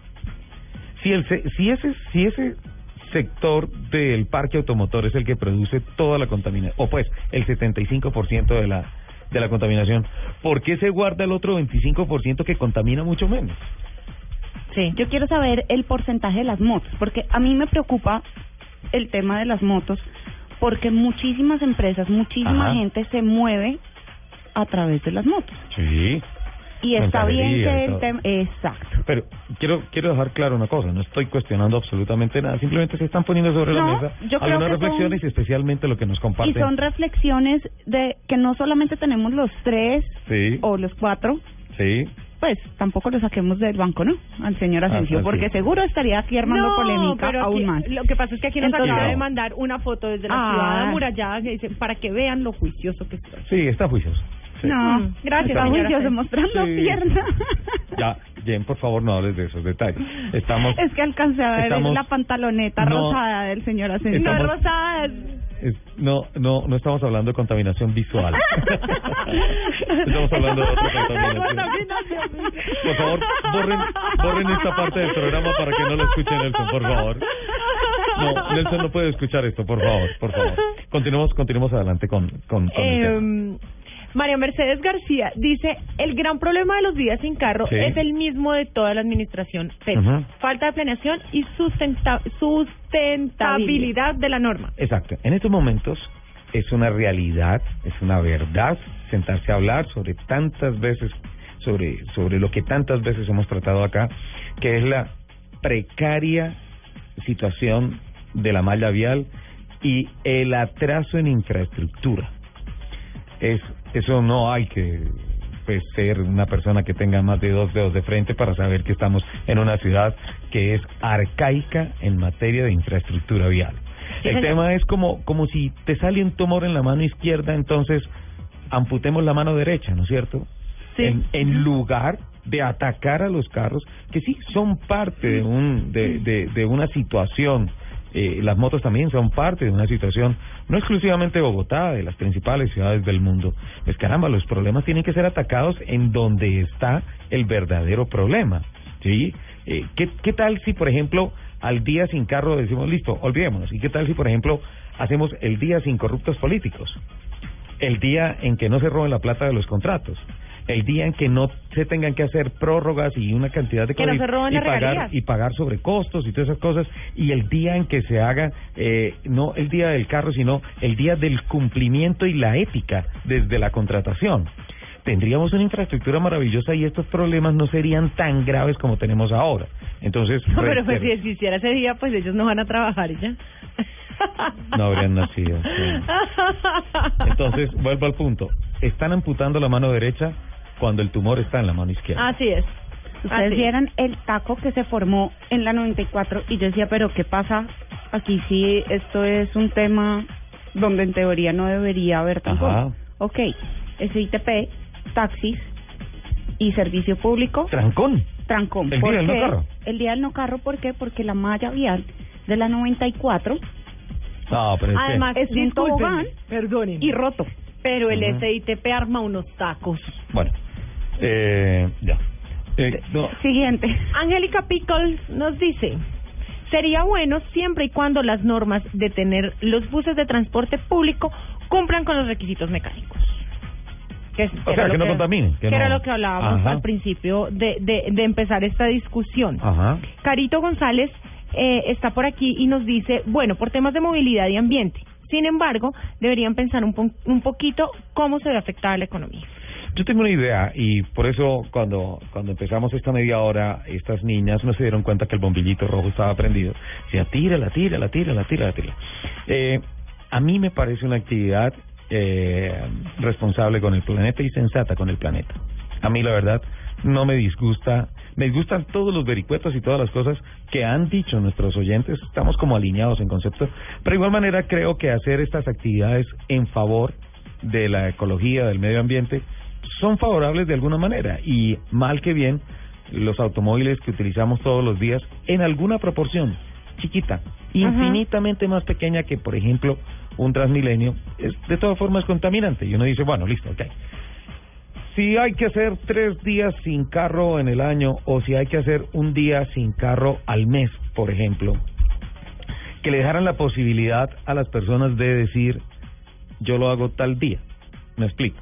Si, el, si, ese, si ese sector del parque automotor es el que produce toda la contaminación, o pues el 75% de la, de la contaminación, ¿por qué se guarda el otro 25% que contamina mucho menos? Sí. Yo quiero saber el porcentaje de las motos, porque a mí me preocupa el tema de las motos, porque muchísimas empresas, muchísima Ajá. gente se mueve a través de las motos. Sí. Y está bien y que el tema... Exacto. Pero quiero quiero dejar claro una cosa, no estoy cuestionando absolutamente nada, simplemente se están poniendo sobre la No, mesa yo creo algunas que son- reflexiones y especialmente lo que nos Y comparten. son reflexiones de que no solamente tenemos los tres Sí, o los cuatro, sí. pues tampoco lo saquemos del banco, ¿no? Al señor Ah, Asensio, así porque seguro estaría aquí armando No, polémica pero aún aquí- más. Lo que pasa es que aquí nos Entonces- acaba de mandar una foto desde la Ah. ciudad amurallada que dice para que vean lo juicioso que estoy. Sí, está juicioso. Sí. No, Mm, gracias, está señora juicioso Fen. mostrando Sí. pierna. Ya, Jen, por favor, no hables de esos detalles. Estamos, es que alcancé a ver Estamos- la pantaloneta No. rosada del señor Asensio. Estamos- No, rosada. es- no, no, no estamos hablando de contaminación visual. estamos hablando de otra contaminación. Por favor, borren, borren esta parte del programa para que no lo escuche Nelson, por favor. No, Nelson no puede escuchar esto, por favor, por favor. Continuemos, continuemos adelante con, con, con el tema. María Mercedes García dice, el gran problema de los días sin carro Sí. es el mismo de toda la administración. Falta de planeación y sustenta- sustentabilidad de la norma. Exacto. En estos momentos es una realidad, es una verdad sentarse a hablar sobre tantas veces, sobre, sobre lo que tantas veces hemos tratado acá, que es la precaria situación de la malla vial y el atraso en infraestructura. Es, eso no hay que pues, ser una persona que tenga más de dos dedos de frente para saber que estamos en una ciudad que es arcaica en materia de infraestructura vial. Sí, El señor. tema es como, como si te sale un tumor en la mano izquierda, entonces amputemos la mano derecha, ¿no es cierto? En, en lugar de atacar a los carros, que sí son parte de, un, de, de, de una situación. Eh, las motos también son parte de una situación, no exclusivamente Bogotá, de las principales ciudades del mundo. Pues caramba, los problemas tienen que ser atacados en donde está el verdadero problema. ¿sí? Eh, ¿qué, ¿Qué tal si, por ejemplo, al día sin carro decimos, listo, olvidémonos? ¿Y qué tal si, por ejemplo, hacemos el día sin corruptos políticos? El día en que no se roben la plata de los contratos. El día en que no se tengan que hacer prórrogas y una cantidad de Que no cosas se roben y las pagar regalías. y pagar sobre costos y todas esas cosas y el día en que se haga eh, no el día del carro sino el día del cumplimiento y la ética desde la contratación tendríamos una infraestructura maravillosa y estos problemas no serían tan graves como tenemos ahora entonces No, pero pues si existiera ese día, pues ellos no van a trabajar ya. no habrían nacido sí. entonces vuelvo al punto están amputando la mano derecha cuando el tumor está en la mano izquierda Así es. Ustedes Así. vieran el taco que se formó en la 94 y yo decía, pero ¿qué pasa? Aquí sí, esto es un tema donde en teoría no debería haber tampoco. Ajá. Ok, SITP, taxis y servicio público. trancón Trancón. El ¿Por día del no qué? carro. El día del no carro, ¿por qué? Porque la malla vial de la 94 no pero es que- Además, es un tobogán perdonen, y roto. pero el Ujú. SITP arma unos tacos. bueno eh, ya Eh, no, Siguiente. Angélica Pickles nos dice, sería bueno siempre y cuando las normas de tener los buses de transporte público cumplan con los requisitos mecánicos. Que, es- O sea, era que lo no contaminen, que que era lo que hablábamos Ajá. al principio de, de, de empezar esta discusión. Ajá. Carito González eh, está por aquí y nos dice, bueno, por temas de movilidad y ambiente. Sin embargo, deberían pensar un, po- un poquito cómo se ve afectada la economía. Yo tengo una idea y por eso cuando cuando empezamos esta media hora, estas niñas no se dieron cuenta que el bombillito rojo estaba prendido. Decía, tírala, tírala, tírala, tírala, tírala. Eh, a mí me parece una actividad eh, responsable con el planeta y sensata con el planeta. A mí la verdad no me disgusta. Me disgustan todos los vericuetos y todas las cosas que han dicho nuestros oyentes. Estamos como alineados en concepto. Pero de igual manera creo que hacer estas actividades en favor de la ecología, del medio ambiente, son favorables de alguna manera. Y mal que bien, los automóviles que utilizamos todos los días, en alguna proporción chiquita, infinitamente más pequeña que, por ejemplo, un Transmilenio, es, de todas formas contaminante. Y uno dice, bueno, listo, ok si hay que hacer tres días sin carro en el año o si hay que hacer un día sin carro al mes, por ejemplo, que le dejaran la posibilidad a las personas de decir yo lo hago tal día. Me explico.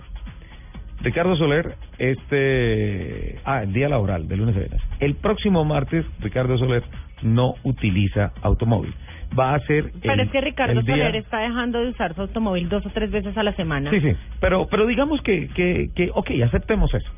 Ricardo Soler, este, ah, el día laboral, de lunes a viernes. El próximo martes, Ricardo Soler no utiliza automóvil va a ser. Pero es que Ricardo Soler está dejando de usar su automóvil dos o tres veces a la semana. Sí, sí. Pero, pero digamos que, que, que, ok, aceptemos eso.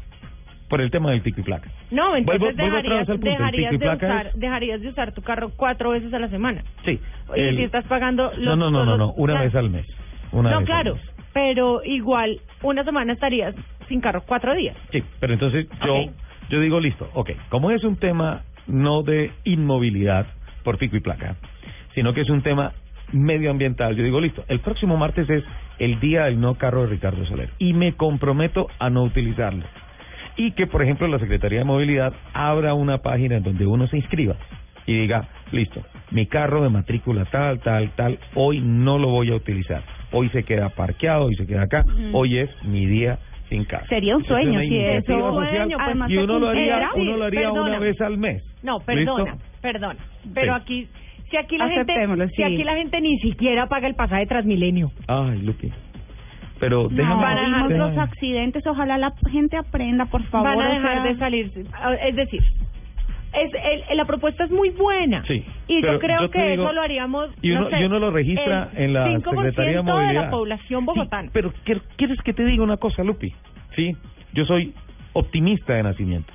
Por el tema del pico y placa. No, entonces dejarías, dejarías, de usar, dejarías de usar tu carro cuatro veces a la semana. Sí. Y si estás pagando. Los, no, no, no, no, una vez al mes. Una no, claro. Pero igual, una semana estarías sin carro cuatro días. Sí, pero entonces yo, yo digo, listo, ok, como es un tema no de inmovilidad por pico y placa, sino que es un tema medioambiental. Yo digo, listo, el próximo martes es el día del no carro de Ricardo Soler y me comprometo a no utilizarlo. Y que, por ejemplo, la Secretaría de Movilidad abra una página en donde uno se inscriba y diga, listo, mi carro de matrícula tal, tal, tal, hoy no lo voy a utilizar. Hoy se queda parqueado, hoy se queda acá, hoy es mi día sin carro. Sería un sueño si eso sueño, pues, y uno lo haría, uno lo haría una vez al mes. No, perdona, perdona. Pero aquí si aquí la gente, si aquí la gente ni siquiera paga el pasaje Transmilenio. Ay, Lupi. Pero déjame no, los accidentes, ojalá la gente aprenda, por favor. Van a dejar de salir, es decir, es el, la propuesta es muy buena. Sí, y yo creo que eso lo haríamos. Y uno, no sé, lo registra en la Secretaría de Movilidad. de la población bogotana. pero ¿quieres que te diga una cosa, Lupi? Sí, yo soy optimista de nacimiento.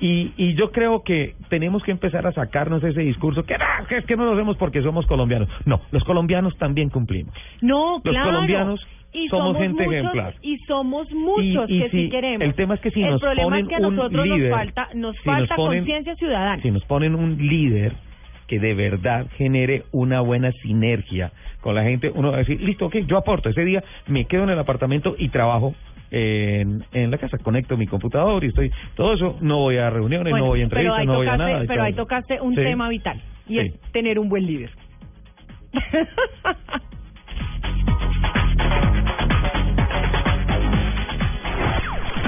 Y, y yo creo que tenemos que empezar a sacarnos ese discurso que, que es que no lo hacemos porque somos colombianos. No, los colombianos también cumplimos. No, claro. Los colombianos somos, gente ejemplar. Y somos muchos que si, queremos. El tema es que si el nos problema ponen es que a nosotros líder, nos falta, nos falta conciencia ciudadana. Si nos ponen un líder que de verdad genere una buena sinergia con la gente, uno va a decir, listo, ok, yo aporto, ese día me quedo en el apartamento y trabajo en, en la casa, conecto mi computador y estoy, todo eso, no voy a reuniones, no voy a entrevistas, no voy a nada. Pero ahí tocaste un tema vital y es tener un buen líder.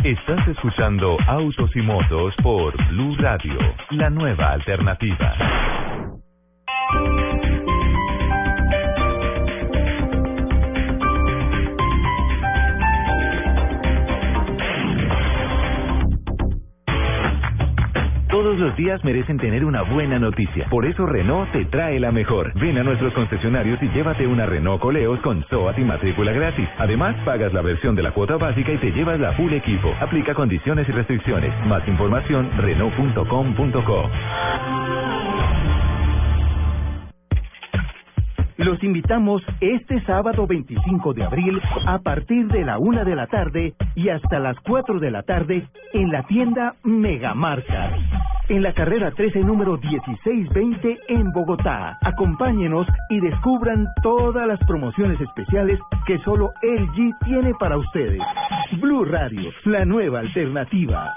Estás escuchando Autos y Motos por Blue Radio, la nueva alternativa. Todos los días merecen tener una buena noticia. Por eso Renault te trae la mejor. Ven a nuestros concesionarios y llévate una Renault Coleos con SOAT y matrícula gratis. Además, pagas la versión de la cuota básica y te llevas la full equipo. Aplica condiciones y restricciones. Más información, Renault.com.co. Los invitamos este sábado 25 de abril a partir de la una de la tarde y hasta las 4 de la tarde en la tienda Megamarca. En la carrera 13 número 1620 en Bogotá. Acompáñenos y descubran todas las promociones especiales que solo LG tiene para ustedes. Blue Radio, la nueva alternativa.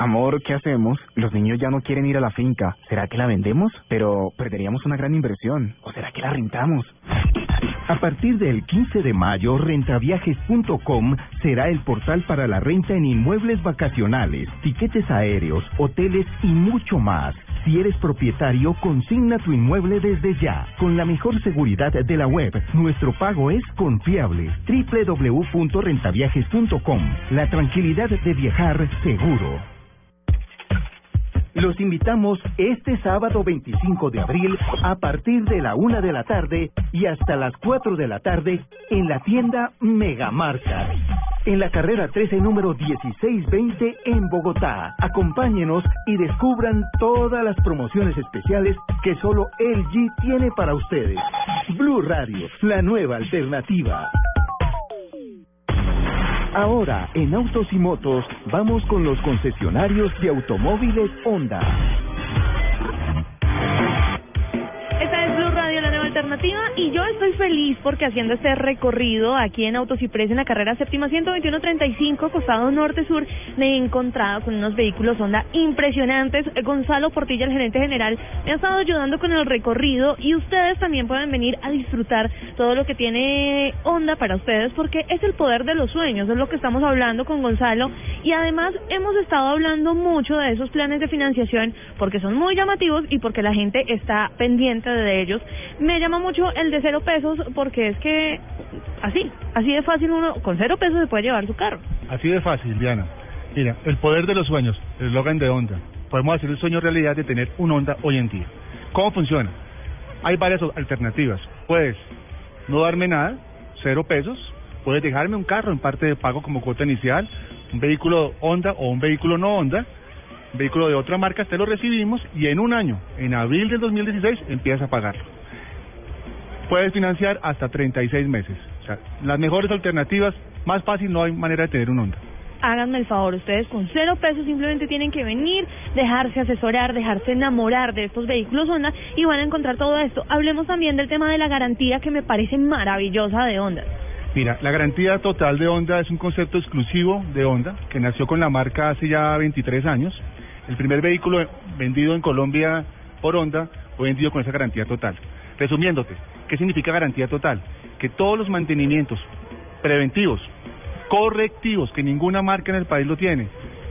Amor, ¿qué hacemos? Los niños ya no quieren ir a la finca. ¿Será que la vendemos? Pero perderíamos una gran inversión. ¿O será que la rentamos? A partir del 15 de mayo, rentaviajes.com será el portal para la renta en inmuebles vacacionales, tiquetes aéreos, hoteles y mucho más. Si eres propietario, consigna tu inmueble desde ya. Con la mejor seguridad de la web, nuestro pago es confiable. www.rentaviajes.com. La tranquilidad de viajar seguro. Los invitamos este sábado 25 de abril a partir de la una de la tarde y hasta las 4 de la tarde en la tienda Megamarca. En la carrera 13 número 1620 en Bogotá. Acompáñenos y descubran todas las promociones especiales que solo LG tiene para ustedes. Blue Radio, la nueva alternativa. Ahora, en Autos y Motos, vamos con los concesionarios de automóviles Honda. Alternativa, y yo estoy feliz porque haciendo este recorrido aquí en Autos y Press en la carrera séptima 121-35, costado norte-sur, me he encontrado con unos vehículos Honda impresionantes. Gonzalo Portilla, el gerente general, me ha estado ayudando con el recorrido y ustedes también pueden venir a disfrutar todo lo que tiene Honda para ustedes porque es el poder de los sueños, es lo que estamos hablando con Gonzalo y además hemos estado hablando mucho de esos planes de financiación porque son muy llamativos y porque la gente está pendiente de ellos. Me llama mucho el de cero pesos porque es que así, así de fácil uno con cero pesos se puede llevar su carro. Así de fácil, Diana. Mira, el poder de los sueños, el eslogan de Honda. Podemos hacer el sueño realidad de tener un Honda hoy en día. ¿Cómo funciona? Hay varias alternativas. Puedes no darme nada, cero pesos. Puedes dejarme un carro en parte de pago como cuota inicial, un vehículo Honda o un vehículo no Honda, vehículo de otra marca, te lo recibimos y en un año, en abril del 2016, empiezas a pagarlo. Puedes financiar hasta 36 meses. O sea, las mejores alternativas, más fácil no hay manera de tener un Honda. Háganme el favor, ustedes con cero pesos simplemente tienen que venir, dejarse asesorar, dejarse enamorar de estos vehículos Honda y van a encontrar todo esto. Hablemos también del tema de la garantía que me parece maravillosa de Honda. Mira, la garantía total de Honda es un concepto exclusivo de Honda que nació con la marca hace ya 23 años. El primer vehículo vendido en Colombia por Honda fue vendido con esa garantía total. Resumiéndote, ¿qué significa garantía total? Que todos los mantenimientos preventivos, correctivos, que ninguna marca en el país lo tiene,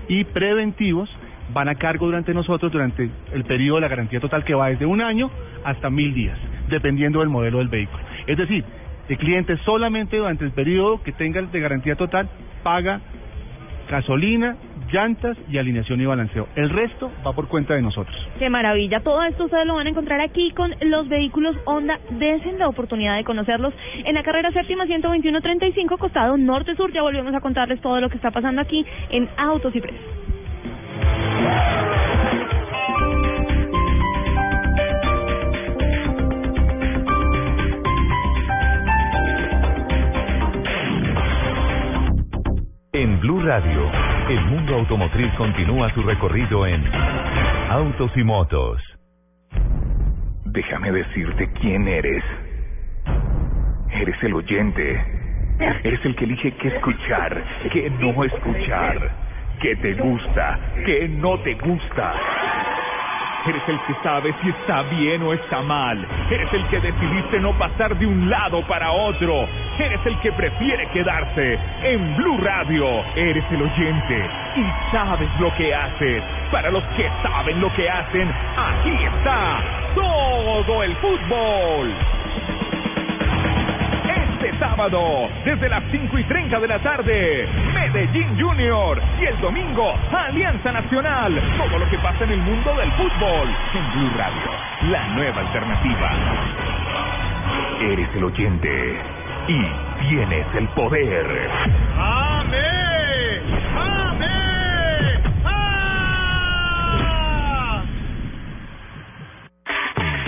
y preventivos van a cargo durante nosotros durante el periodo de la garantía total que va desde un año hasta mil días, dependiendo del modelo del vehículo. Es decir, el cliente solamente durante el periodo que tenga de garantía total paga gasolina, llantas y alineación y balanceo. El resto va por cuenta de nosotros. Qué maravilla. Todo esto ustedes lo van a encontrar aquí con los vehículos Honda. Desen la oportunidad de conocerlos en la carrera séptima 121-35, costado norte-sur. Ya volvemos a contarles todo lo que está pasando aquí en Autos y Press. En Blue Radio, el mundo automotriz continúa su recorrido en Autos y Motos. Déjame decirte quién eres. Eres el oyente. Eres el que elige qué escuchar, qué no escuchar, qué te gusta, qué no te gusta. Eres el que sabe si está bien o está mal. Eres el que decidiste no pasar de un lado para otro. Eres el que prefiere quedarse en Blue Radio. Eres el oyente y sabes lo que haces. Para los que saben lo que hacen, aquí está todo el fútbol. Este sábado, desde las 5 y 30 de la tarde, Medellín Junior. Y el domingo, Alianza Nacional. Todo lo que pasa en el mundo del fútbol. En Blue Radio, la nueva alternativa. Eres el oyente y tienes el poder. ¡Amén!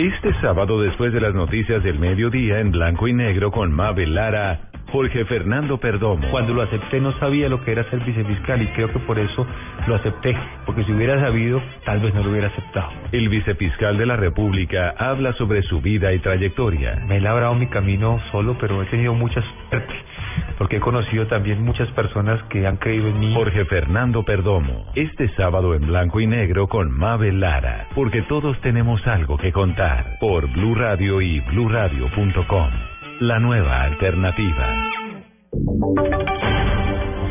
Este sábado, después de las noticias del mediodía en blanco y negro con Mabel Lara, Jorge Fernando Perdomo. Cuando lo acepté no sabía lo que era ser vicefiscal y creo que por eso lo acepté, porque si hubiera sabido, tal vez no lo hubiera aceptado. El vicefiscal de la República habla sobre su vida y trayectoria. Me he labrado mi camino solo, pero he tenido mucha suerte, porque he también muchas personas que han creído en mí. Jorge Fernando Perdomo, este sábado en blanco y negro con Mabel Lara, porque todos tenemos algo que contar, por Blue Radio y bluradio.com. La nueva alternativa.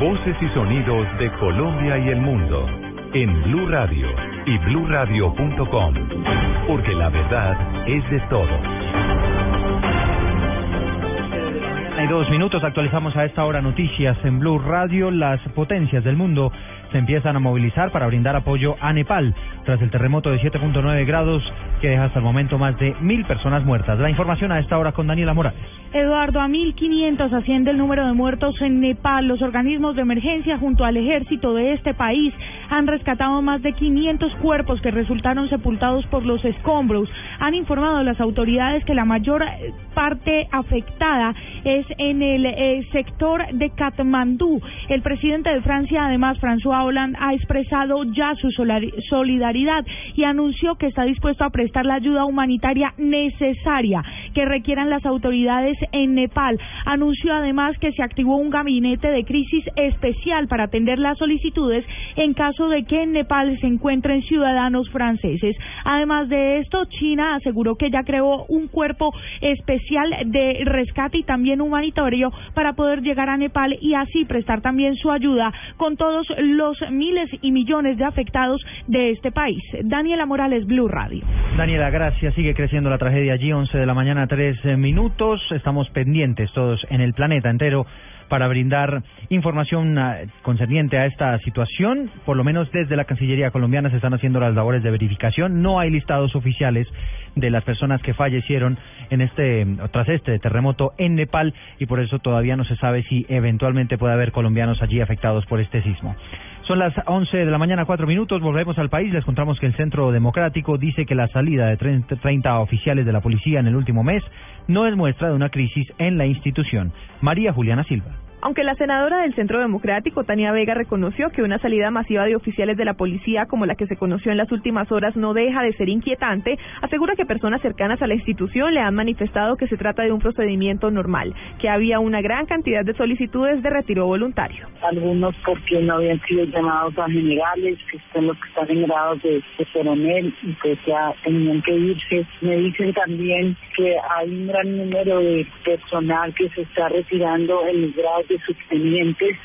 Voces y sonidos de Colombia y el mundo en Blue Radio y bluradio.com, porque la verdad es de todos. Hay dos minutos, actualizamos a esta hora noticias en Blue Radio. Las potencias del mundo se empiezan a movilizar para brindar apoyo a Nepal tras el terremoto de 7.9 grados que deja hasta el momento más de mil personas muertas. La información a esta hora con Daniela Morales. Eduardo, a 1.500 asciende el número de muertos en Nepal. Los organismos de emergencia junto al ejército de este país han rescatado más de 500 cuerpos que resultaron sepultados por los escombros. Han informado las autoridades que la mayor parte afectada es en el eh, sector de Katmandú. El presidente de Francia, además, François Hollande, ha expresado ya su solidaridad y anunció que está dispuesto a prestar la ayuda humanitaria necesaria que requieran las autoridades en Nepal. Anunció además que se activó un gabinete de crisis especial para atender las solicitudes en caso de que en Nepal se encuentren ciudadanos franceses. Además de esto, China aseguró que ya creó un cuerpo especial de rescate y también humanitario para poder llegar a Nepal y así prestar también su ayuda con todos los miles y millones de afectados de este país. Daniela Morales, Blue Radio. Daniela, gracias. Sigue creciendo la tragedia allí, 11 de la mañana, 3 minutos. Estamos pendientes todos en el planeta entero para brindar información ah, concerniente a esta situación. Por lo menos desde la Cancillería colombiana se están haciendo las labores de verificación. No hay listados oficiales de las personas que fallecieron en este tras este terremoto en Nepal y por eso todavía no se sabe si eventualmente puede haber colombianos allí afectados por este sismo. Son las 11 de la mañana, cuatro minutos. Volvemos al país. Les contamos que el Centro Democrático dice que la salida de 30 oficiales de la policía en el último mes no es muestra de una crisis en la institución. María Juliana Silva. Aunque la senadora del Centro Democrático, Tania Vega, reconoció que una salida masiva de oficiales de la policía como la que se conoció en las últimas horas no deja de ser inquietante, asegura que personas cercanas a la institución le han manifestado que se trata de un procedimiento normal, que había una gran cantidad de solicitudes de retiro voluntario. Algunos porque no habían sido llamados a generales, que son los que están en grados de, coronel y que ya tenían que irse. Me dicen también que hay un gran número de personal que se está retirando en grados de sus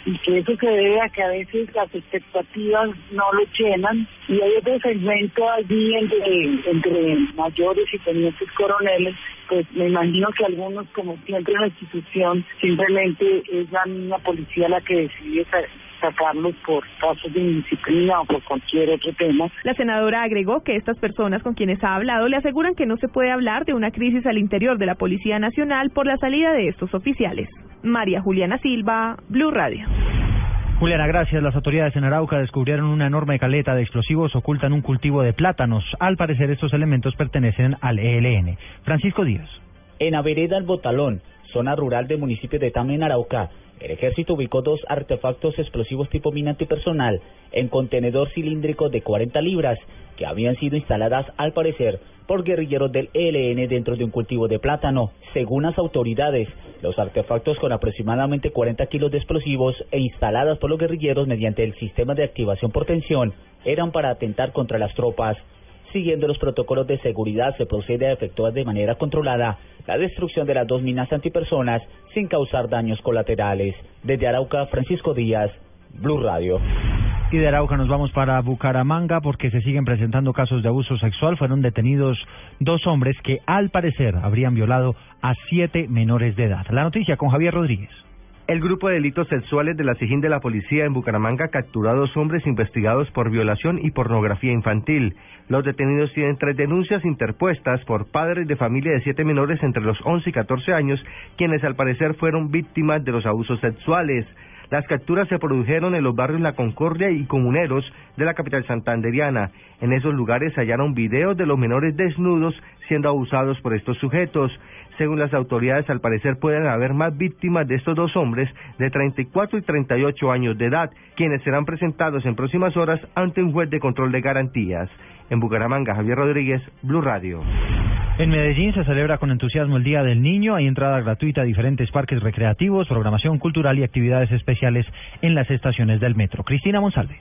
y que eso se debe a que a veces las expectativas no lo llenan. Y hay otro segmento allí entre, entre mayores y tenientes coroneles pues me imagino que algunos, como siempre en la institución, simplemente es la misma policía la que decide sacarlos por casos de indisciplina o por cualquier otro tema. La senadora agregó que estas personas con quienes ha hablado le aseguran que no se puede hablar de una crisis al interior de la Policía Nacional por la salida de estos oficiales. María Juliana Silva, Blue Radio. Juliana, gracias. Las autoridades en Arauca descubrieron una enorme caleta de explosivos oculta en un cultivo de plátanos. Al parecer estos elementos pertenecen al ELN. Francisco Díaz. En Avereda El Botalón, zona rural del municipio de Tame, en Arauca, el ejército ubicó dos artefactos explosivos tipo mina antipersonal en contenedor cilíndrico de 40 libras que habían sido instaladas al parecer por guerrilleros del ELN dentro de un cultivo de plátano. Según las autoridades, los artefactos con aproximadamente 40 kilos de explosivos e instaladas por los guerrilleros mediante el sistema de activación por tensión eran para atentar contra las tropas. Siguiendo los protocolos de seguridad, se procede a efectuar de manera controlada la destrucción de las dos minas antipersonas sin causar daños colaterales. Desde Arauca, Francisco Díaz, Blue Radio. Y de Arauca nos vamos para Bucaramanga porque se siguen presentando casos de abuso sexual. Fueron detenidos dos hombres que al parecer habrían violado a siete menores de edad. La noticia con Javier Rodríguez. El grupo de delitos sexuales de la SIGIN de la policía en Bucaramanga capturó a dos hombres investigados por violación y pornografía infantil. Los detenidos tienen tres denuncias interpuestas por padres de familia de siete menores entre los 11 y 14 años, quienes al parecer fueron víctimas de los abusos sexuales. Las capturas se produjeron en los barrios La Concordia y Comuneros de la capital santanderiana. En esos lugares hallaron videos de los menores desnudos siendo abusados por estos sujetos. Según las autoridades, al parecer pueden haber más víctimas de estos dos hombres de 34 y 38 años de edad, quienes serán presentados en próximas horas ante un juez de control de garantías. En Bucaramanga, Javier Rodríguez, Blue Radio. En Medellín se celebra con entusiasmo el Día del Niño. Hay entrada gratuita a diferentes parques recreativos, programación cultural y actividades especiales en las estaciones del metro. Cristina Monsalve.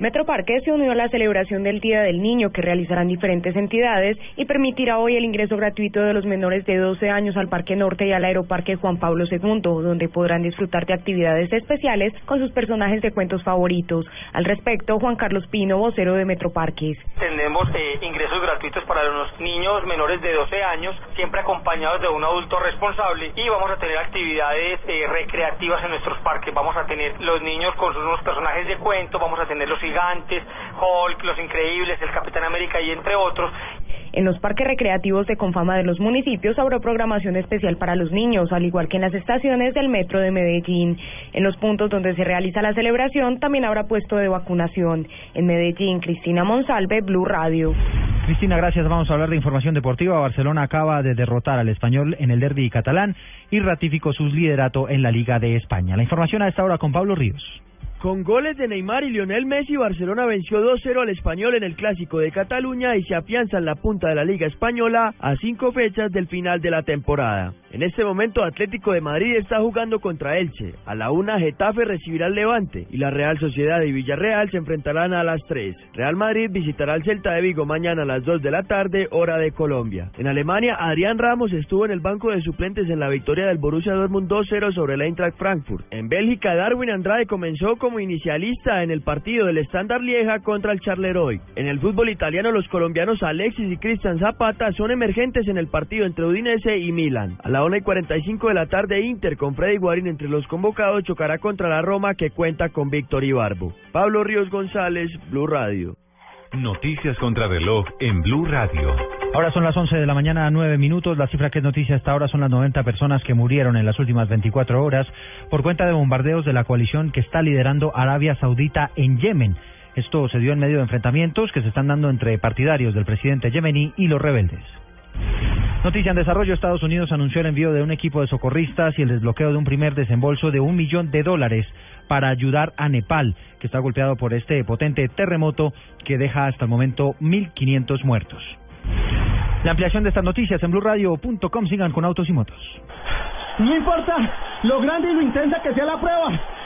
Metroparque se unió a la celebración del Día del Niño que realizarán diferentes entidades y permitirá hoy el ingreso gratuito de los menores de 12 años al Parque Norte y al Aeroparque Juan Pablo II, donde podrán disfrutar de actividades especiales con sus personajes de cuentos favoritos. Al respecto, Juan Carlos Pino, vocero de Metroparques. Tenemos eh, ingresos gratuitos para los niños menores de 12 años, siempre acompañados de un adulto responsable y vamos a tener actividades eh, recreativas en nuestros parques. Vamos a tener los niños con sus personajes de cuento, vamos a tener los gigantes, Hulk, los increíbles, el Capitán América y entre otros. En los parques recreativos de Confama de los municipios habrá programación especial para los niños, al igual que en las estaciones del metro de Medellín. En los puntos donde se realiza la celebración también habrá puesto de vacunación. En Medellín, Cristina Monsalve, Blue Radio. Cristina, gracias. Vamos a hablar de información deportiva. Barcelona acaba de derrotar al español en el derby catalán y ratificó su liderato en la Liga de España. La información a esta hora con Pablo Ríos. Con goles de Neymar y Lionel Messi, Barcelona venció 2-0 al español en el Clásico de Cataluña y se afianza en la punta de la Liga Española a cinco fechas del final de la temporada. En este momento Atlético de Madrid está jugando contra Elche. A la una Getafe recibirá al Levante y la Real Sociedad y Villarreal se enfrentarán a las 3. Real Madrid visitará el Celta de Vigo mañana a las 2 de la tarde, hora de Colombia. En Alemania, Adrián Ramos estuvo en el banco de suplentes en la victoria del Borussia Dortmund 2-0 sobre el Eintracht Frankfurt. En Bélgica, Darwin Andrade comenzó como inicialista en el partido del Standard Lieja contra el Charleroi. En el fútbol italiano, los colombianos Alexis y Cristian Zapata son emergentes en el partido entre Udinese y Milan. A la 1 y 45 de la tarde, Inter con Freddy Guarín entre los convocados chocará contra la Roma que cuenta con Víctor Ibarbo. Pablo Ríos González, Blue Radio. Noticias contra reloj en Blue Radio. Ahora son las 11 de la mañana, 9 minutos. La cifra que es noticia hasta ahora son las 90 personas que murieron en las últimas 24 horas por cuenta de bombardeos de la coalición que está liderando Arabia Saudita en Yemen. Esto se dio en medio de enfrentamientos que se están dando entre partidarios del presidente yemení y los rebeldes. Noticia en desarrollo, Estados Unidos anunció el envío de un equipo de socorristas y el desbloqueo de un primer desembolso de un millón de dólares para ayudar a Nepal, que está golpeado por este potente terremoto que deja hasta el momento 1.500 muertos. La ampliación de estas noticias en blueradio.com. Sigan con autos y motos. No importa lo grande y lo intensa que sea la prueba.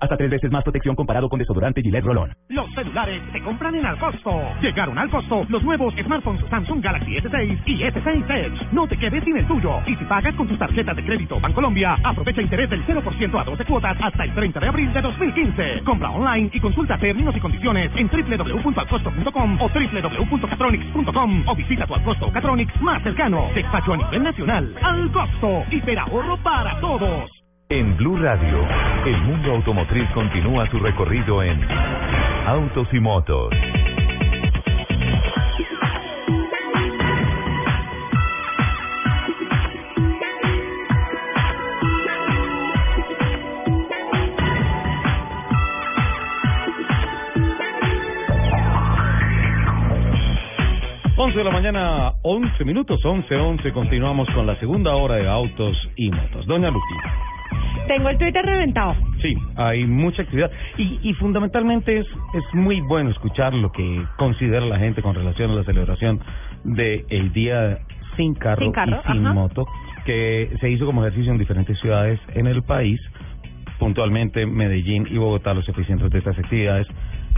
Hasta tres veces más protección comparado con desodorante Gillette Rolón. Los celulares se compran en Alcosto. Llegaron al costo los nuevos smartphones Samsung Galaxy S6 y S6 Edge. No te quedes sin el tuyo. Y si pagas con tus tarjetas de crédito Bancolombia, aprovecha interés del 0% a 12 cuotas hasta el 30 de abril de 2015. Compra online y consulta términos y condiciones en www.alcosto.com o www.catronics.com o visita tu Alcosto Catronics más cercano. Despacho a nivel nacional. Al costo. Hiperahorro para todos. En Blue Radio, el mundo automotriz continúa su recorrido en Autos y Motos. Once de la mañana, 11 minutos, 11, 11. Continuamos con la segunda hora de Autos y Motos. Doña Lupita. Tengo el Twitter reventado. Sí, hay mucha actividad y, y fundamentalmente es, es muy bueno escuchar lo que considera la gente con relación a la celebración del el día sin carro, Sin carro, y sin ajá. moto que se hizo como ejercicio en diferentes ciudades en el país, puntualmente Medellín y Bogotá los epicentros de estas actividades,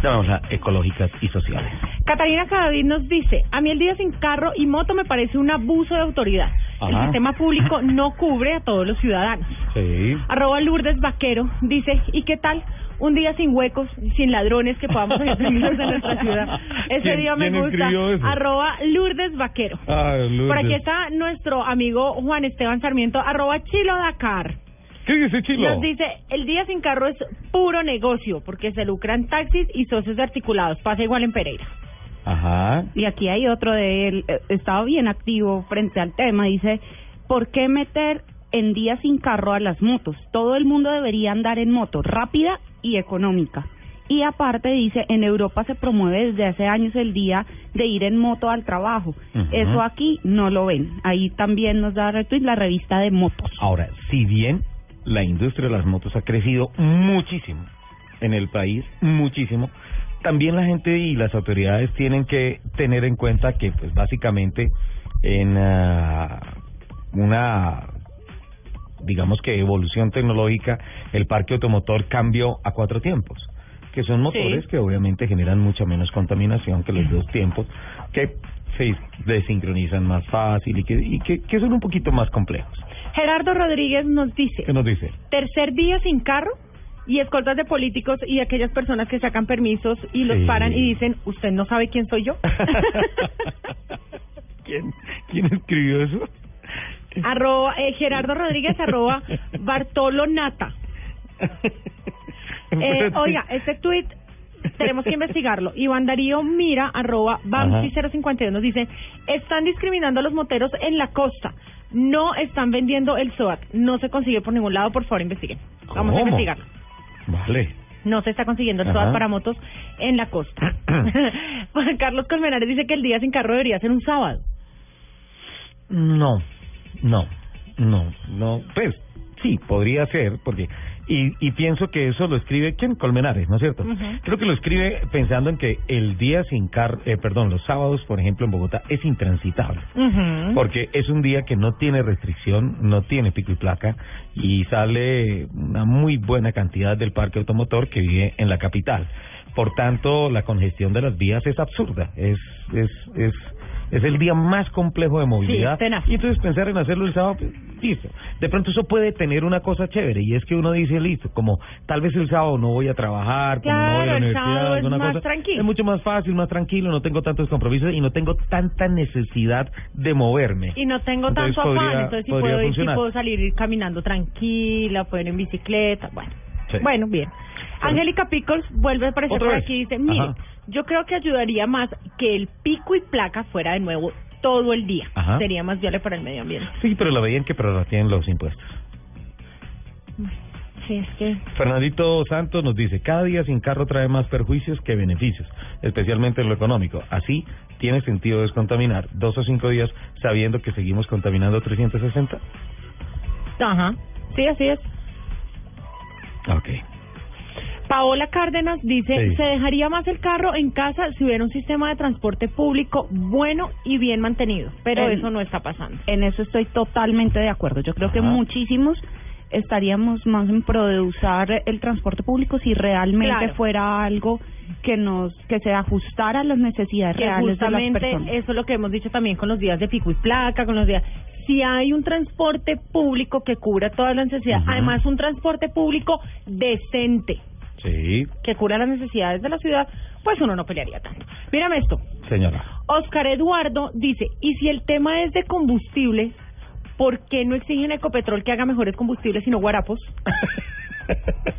llamémoslas ecológicas y sociales. Catarina Cadavid nos dice, a mí el día sin carro y moto me parece un abuso de autoridad. El Ajá. sistema público no cubre a todos los ciudadanos. Sí. Arroba Lourdes Vaquero dice, ¿y qué tal? Un día sin huecos, sin ladrones que podamos ejercerlos en nuestra ciudad. Ese ¿Quién- día me gusta. Arroba Lourdes Vaquero. Ah, Lourdes. Por aquí está nuestro amigo Juan Esteban Sarmiento, arroba Chilo Dakar. ¿Qué dice Chilo? Nos dice, el día sin carro es puro negocio, porque se lucran taxis y socios articulados. Pasa igual en Pereira. Ajá. Y aquí hay otro de él, eh, estaba bien activo frente al tema, dice, ¿por qué meter en día sin carro a las motos? Todo el mundo debería andar en moto, rápida y económica. Y aparte dice, en Europa se promueve desde hace años el día de ir en moto al trabajo. Eso aquí no lo ven. Ahí también nos da retweet la revista de motos. Ahora, si bien la industria de las motos ha crecido muchísimo en el país, muchísimo, también la gente y las autoridades tienen que tener en cuenta que, pues, básicamente, en ah, una, digamos que evolución tecnológica, el parque automotor cambió a cuatro tiempos, que son motores Sí. que obviamente generan mucha menos contaminación que los dos tiempos, que se desincronizan más fácil y que, y que, que son un poquito más complejos. Gerardo Rodríguez nos dice, ¿Qué nos dice? tercer día sin carro y escoltas de políticos y aquellas personas que sacan permisos y los Sí. paran y dicen, ¿usted no sabe quién soy yo? ¿Quién, ¿Quién escribió eso? arroba, eh, Gerardo Rodríguez, arroba Bartolo Nata. Eh, oiga, este tweet tenemos que investigarlo. Iván Darío Mira, arroba Bamsi052, nos dice, están discriminando a los moteros en la costa. No están vendiendo el SOAT. No se consigue por ningún lado. Por favor, investiguen. Vamos a investigarlo. Vale. No se está consiguiendo el Ajá. SOAT para motos en la costa. Juan Carlos Colmenares dice que el día sin carro debería ser un sábado. No, no, no, no. Pues sí, podría ser, porque. Y, y pienso que eso lo escribe, ¿quién? Colmenares, ¿no es cierto? Creo que lo escribe pensando en que el día sin carro, eh, perdón, los sábados, por ejemplo, en Bogotá, es intransitable. Porque es un día que no tiene restricción, no tiene pico y placa y sale una muy buena cantidad del parque automotor que vive en la capital. Por tanto, la congestión de las vías es absurda, es es es es el día más complejo de movilidad. Sí, y entonces pensar en hacerlo el sábado, pues, listo. De pronto eso puede tener una cosa chévere y es que uno dice, listo, como tal vez el sábado no voy a trabajar, como no voy a la Claro, universidad, alguna cosa, tranquilo. es mucho más fácil, más tranquilo, no tengo tantos compromisos y no tengo tanta necesidad de moverme. Y no tengo Entonces tanto afán, podría- entonces sí podría puedo, ir, funcionar. puedo salir ir caminando tranquila, puedo ir en bicicleta, bueno. Sí. Bueno, bien. Angélica Pickles vuelve a aparecer ¿Otra por vez? aquí y dice, mire, Ajá. yo creo que ayudaría más que el pico y placa fuera de nuevo todo el día. Ajá. Sería más viable para el medio ambiente. Sí, pero la veían que prorratean los impuestos. Sí, es que... Fernandito Santos nos dice, cada día sin carro trae más perjuicios que beneficios, especialmente en lo económico. Así, ¿tiene sentido descontaminar dos o cinco días sabiendo que seguimos contaminando 360? Ajá. Sí, así es. Ok. Paola Cárdenas dice, Sí. se dejaría más el carro en casa si hubiera un sistema de transporte público bueno y bien mantenido, pero En- eso no está pasando. En eso estoy totalmente de acuerdo. Yo creo que muchísimos estaríamos más en pro de usar el transporte público si realmente Claro. fuera algo que nos que se ajustara a las necesidades que reales de las justamente personas. eso es lo que hemos dicho también con los días de pico y placa, con los días. Si hay un transporte público que cubra todas las necesidades, además un transporte público decente Sí, que cubra las necesidades de la ciudad, pues uno no pelearía tanto. Mírame esto. señora. Oscar Eduardo dice, y si el tema es de combustible, ¿por qué no exigen a Ecopetrol que haga mejores combustibles sino guarapos?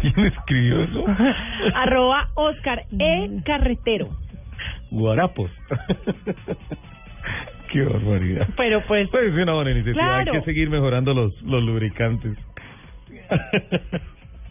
¿Quién escribió eso? Arroba Oscar E. Carretero. Guarapos. Qué barbaridad. Pero pues... Pues es una buena iniciativa. Claro. Hay que seguir mejorando los, los lubricantes.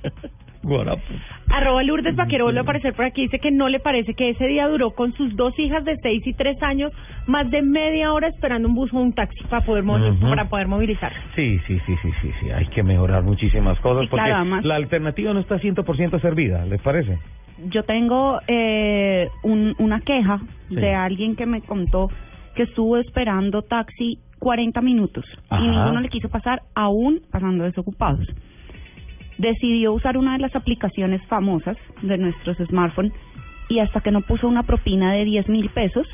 Guarapos. Arroba Lourdes Vaquero vuelve a aparecer por aquí. Dice que no le parece que ese día duró con sus dos hijas de seis y tres años más de media hora esperando un bus o un taxi para poder, mo- Ujú. para poder movilizar. Sí, sí, sí, sí, sí, sí. Hay que mejorar muchísimas cosas Sí, porque claro, además- la alternativa no está 100% servida, ¿les parece? Yo tengo eh, un, una queja Sí. de alguien que me contó que estuvo esperando taxi 40 minutos Ajá. y ninguno le quiso pasar, aún pasando desocupados. Decidió usar una de las aplicaciones famosas de nuestros smartphones y hasta que no puso una propina de 10 mil pesos,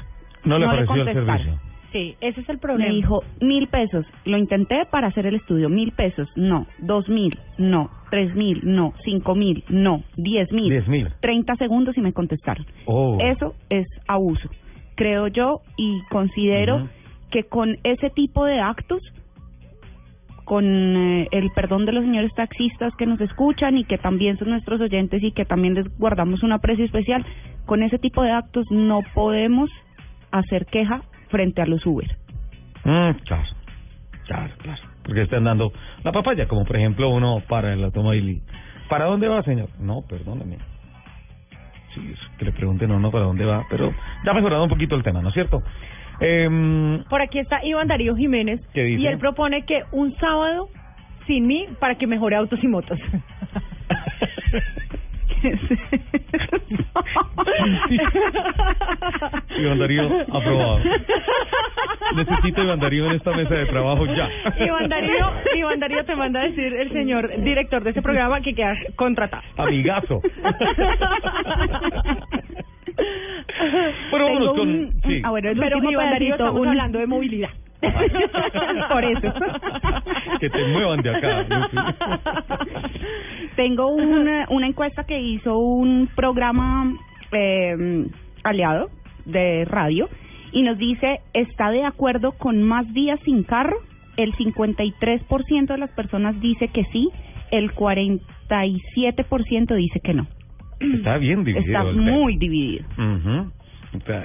No le pareció el contestaron. servicio. Sí, ese es el Me problema. dijo mil pesos. Lo intenté para hacer el estudio. Mil pesos, no. Dos mil, no. Tres mil, no. Cinco mil, no. Diez mil. Diez mil. Treinta segundos y me contestaron. Oh. Eso es abuso, creo yo, y considero que con ese tipo de actos, con eh, el perdón de los señores taxistas que nos escuchan y que también son nuestros oyentes y que también les guardamos un aprecio especial, con ese tipo de actos no podemos hacer queja frente a los Uber. Mm, claro, claro, claro. Porque están dando la papaya, como por ejemplo uno para el automóvil ¿Para dónde va, señor? No, perdóneme. Sí, que le pregunten o no para dónde va, pero ya ha mejorado un poquito el tema, ¿no es cierto? Eh, Por aquí está Iván Darío Jiménez ¿Qué dice? y él propone que un sábado sin mí para que mejore autos y motos. Iván Darío, aprobado. Necesito Iván Darío en esta mesa de trabajo ya. Iván Darío, Iván Darío te manda a decir el señor director de este programa que quedas contratado. Amigazo. Pero vámonos Tengo con... un- sí. Ah, bueno, el Pero último pedacito, estamos un- hablando de movilidad. Por eso. Que te muevan de acá. Tengo una, una encuesta que hizo un programa eh, aliado de radio y nos dice, ¿está de acuerdo con más días sin carro? El 53% de las personas dice que sí, el 47% dice que no. Está bien dividido. Está muy dividido.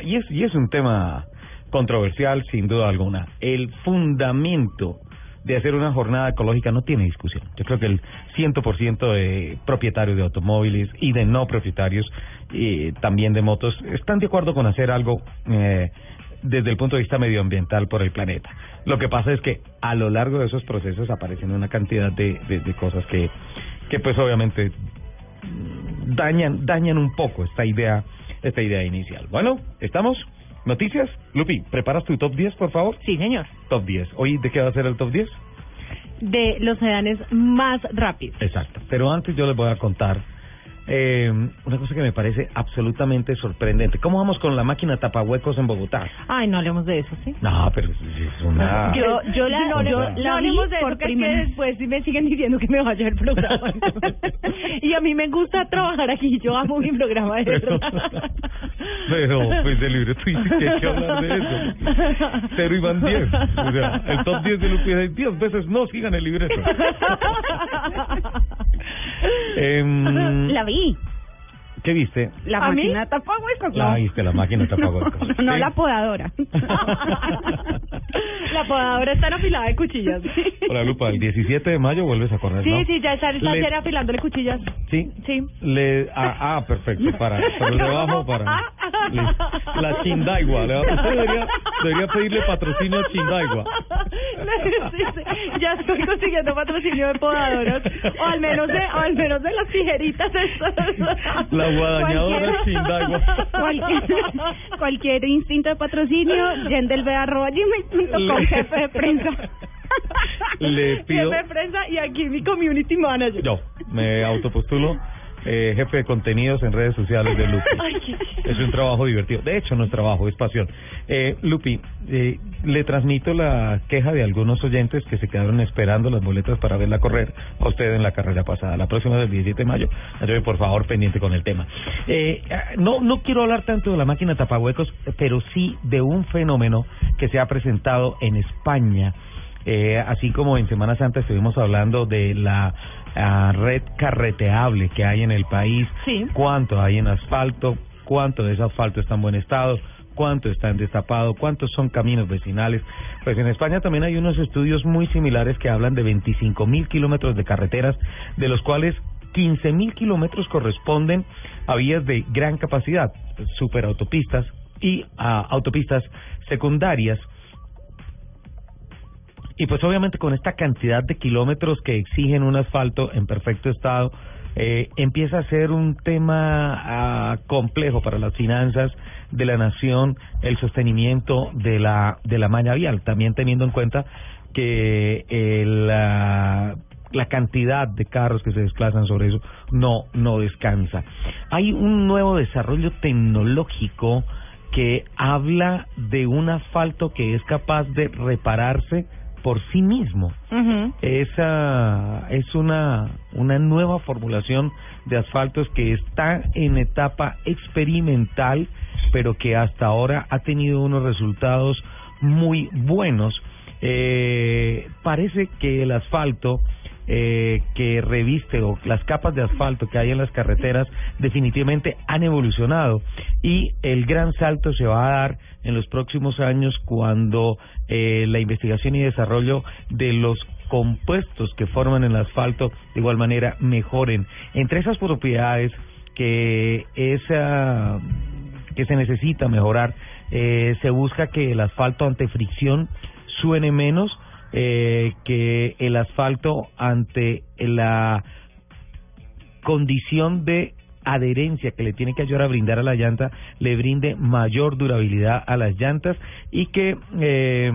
Y, es, y es un tema controversial, sin duda alguna. El fundamento de hacer una jornada ecológica no tiene discusión. Yo creo que el 100% de propietarios de automóviles y de no propietarios, y también de motos, están de acuerdo con hacer algo eh, desde el punto de vista medioambiental por el planeta. Lo que pasa es que a lo largo de esos procesos aparecen una cantidad de, de, de cosas que, que pues obviamente dañan dañan un poco esta idea esta idea inicial. Bueno, ¿estamos? ¿Noticias? Lupi, ¿preparas tu top 10, por favor? Sí, señor. Top 10. ¿Hoy de qué va a ser el top 10? De los sedanes más rápidos. Exacto. Pero antes yo les voy a contar eh, una cosa que me parece absolutamente sorprendente. ¿Cómo vamos con la máquina tapahuecos en Bogotá? Ay, no hablemos de eso, ¿sí? No, pero es es una... Yo, yo la, no, yo no, la no vi hablemos de por eso, es que primera después me siguen diciendo que me vaya el programa. y a mí me gusta trabajar aquí, yo amo mi programa de Pero-. Pero, pues el libreto dice que hay que hablar de eso. Cero y van 10. O sea, el top 10 de es 10 veces no sigan el libreto. Em, la vi. ¿Qué viste? La ¿A mí? máquina tapahuecos, La no. viste, la máquina tapahuecos. no Sí. la podadora. La podadora está afilada de cuchillas. Hola, Lupa, el 17 de mayo vuelves a correr, Sí, ¿no? sí, ya está, está Le- afilándole cuchillas. ¿Sí? Sí. Le, ah, ah, perfecto, para, para el debajo, para... La Chindaigua. le va- Usted debería, debería pedirle patrocinio a Chindaigua. Sí, sí, Ya estoy consiguiendo patrocinio de podadoras. O al menos de, o al menos de las tijeritas estas. La guadañadora Cualquier- Chindaigua. cualquier, cualquier instinto de patrocinio, yendelbe.gmail.com, jefe de prensa. Le pido... Jefe de prensa y aquí mi community manager. Yo me autopostulo eh, jefe de contenidos en redes sociales de Lupi. Es un trabajo divertido. De hecho, no es trabajo, es pasión. Eh, Lupi, eh, le transmito la queja de algunos oyentes que se quedaron esperando las boletas para verla correr a usted en la carrera pasada. La próxima del 17 de mayo. Ayúdeme, por favor, pendiente con el tema. Eh, no, no quiero hablar tanto de la máquina tapahuecos, pero sí de un fenómeno que se ha presentado en España. Eh, así como en Semana Santa estuvimos hablando de la ah, red carreteable que hay en el país, Sí. cuánto hay en asfalto, cuánto de ese asfalto está en buen estado, cuánto está en destapado, cuántos son caminos vecinales. Pues en España también hay unos estudios muy similares que hablan de 25 mil kilómetros de carreteras, de los cuales 15 mil kilómetros corresponden a vías de gran capacidad, superautopistas y a autopistas secundarias. Y pues obviamente con esta cantidad de kilómetros que exigen un asfalto en perfecto estado, eh, empieza a ser un tema ah, complejo para las finanzas de la nación, el sostenimiento de la de la malla vial, también teniendo en cuenta que eh, la la cantidad de carros que se desplazan sobre eso no no descansa. Hay un nuevo desarrollo tecnológico que habla de un asfalto que es capaz de repararse por sí mismo. Esa es una, una nueva formulación de asfaltos que está en etapa experimental, pero que hasta ahora ha tenido unos resultados muy buenos. Eh, parece que el asfalto eh, que reviste o las capas de asfalto que hay en las carreteras definitivamente han evolucionado y el gran salto se va a dar en los próximos años cuando eh, la investigación y desarrollo de los compuestos que forman el asfalto de igual manera mejoren. Entre esas propiedades que esa que se necesita mejorar, eh, se busca que el asfalto ante fricción suene menos, eh, que el asfalto ante la condición de adherencia que le tiene que ayudar a brindar a la llanta le brinde mayor durabilidad a las llantas y que eh,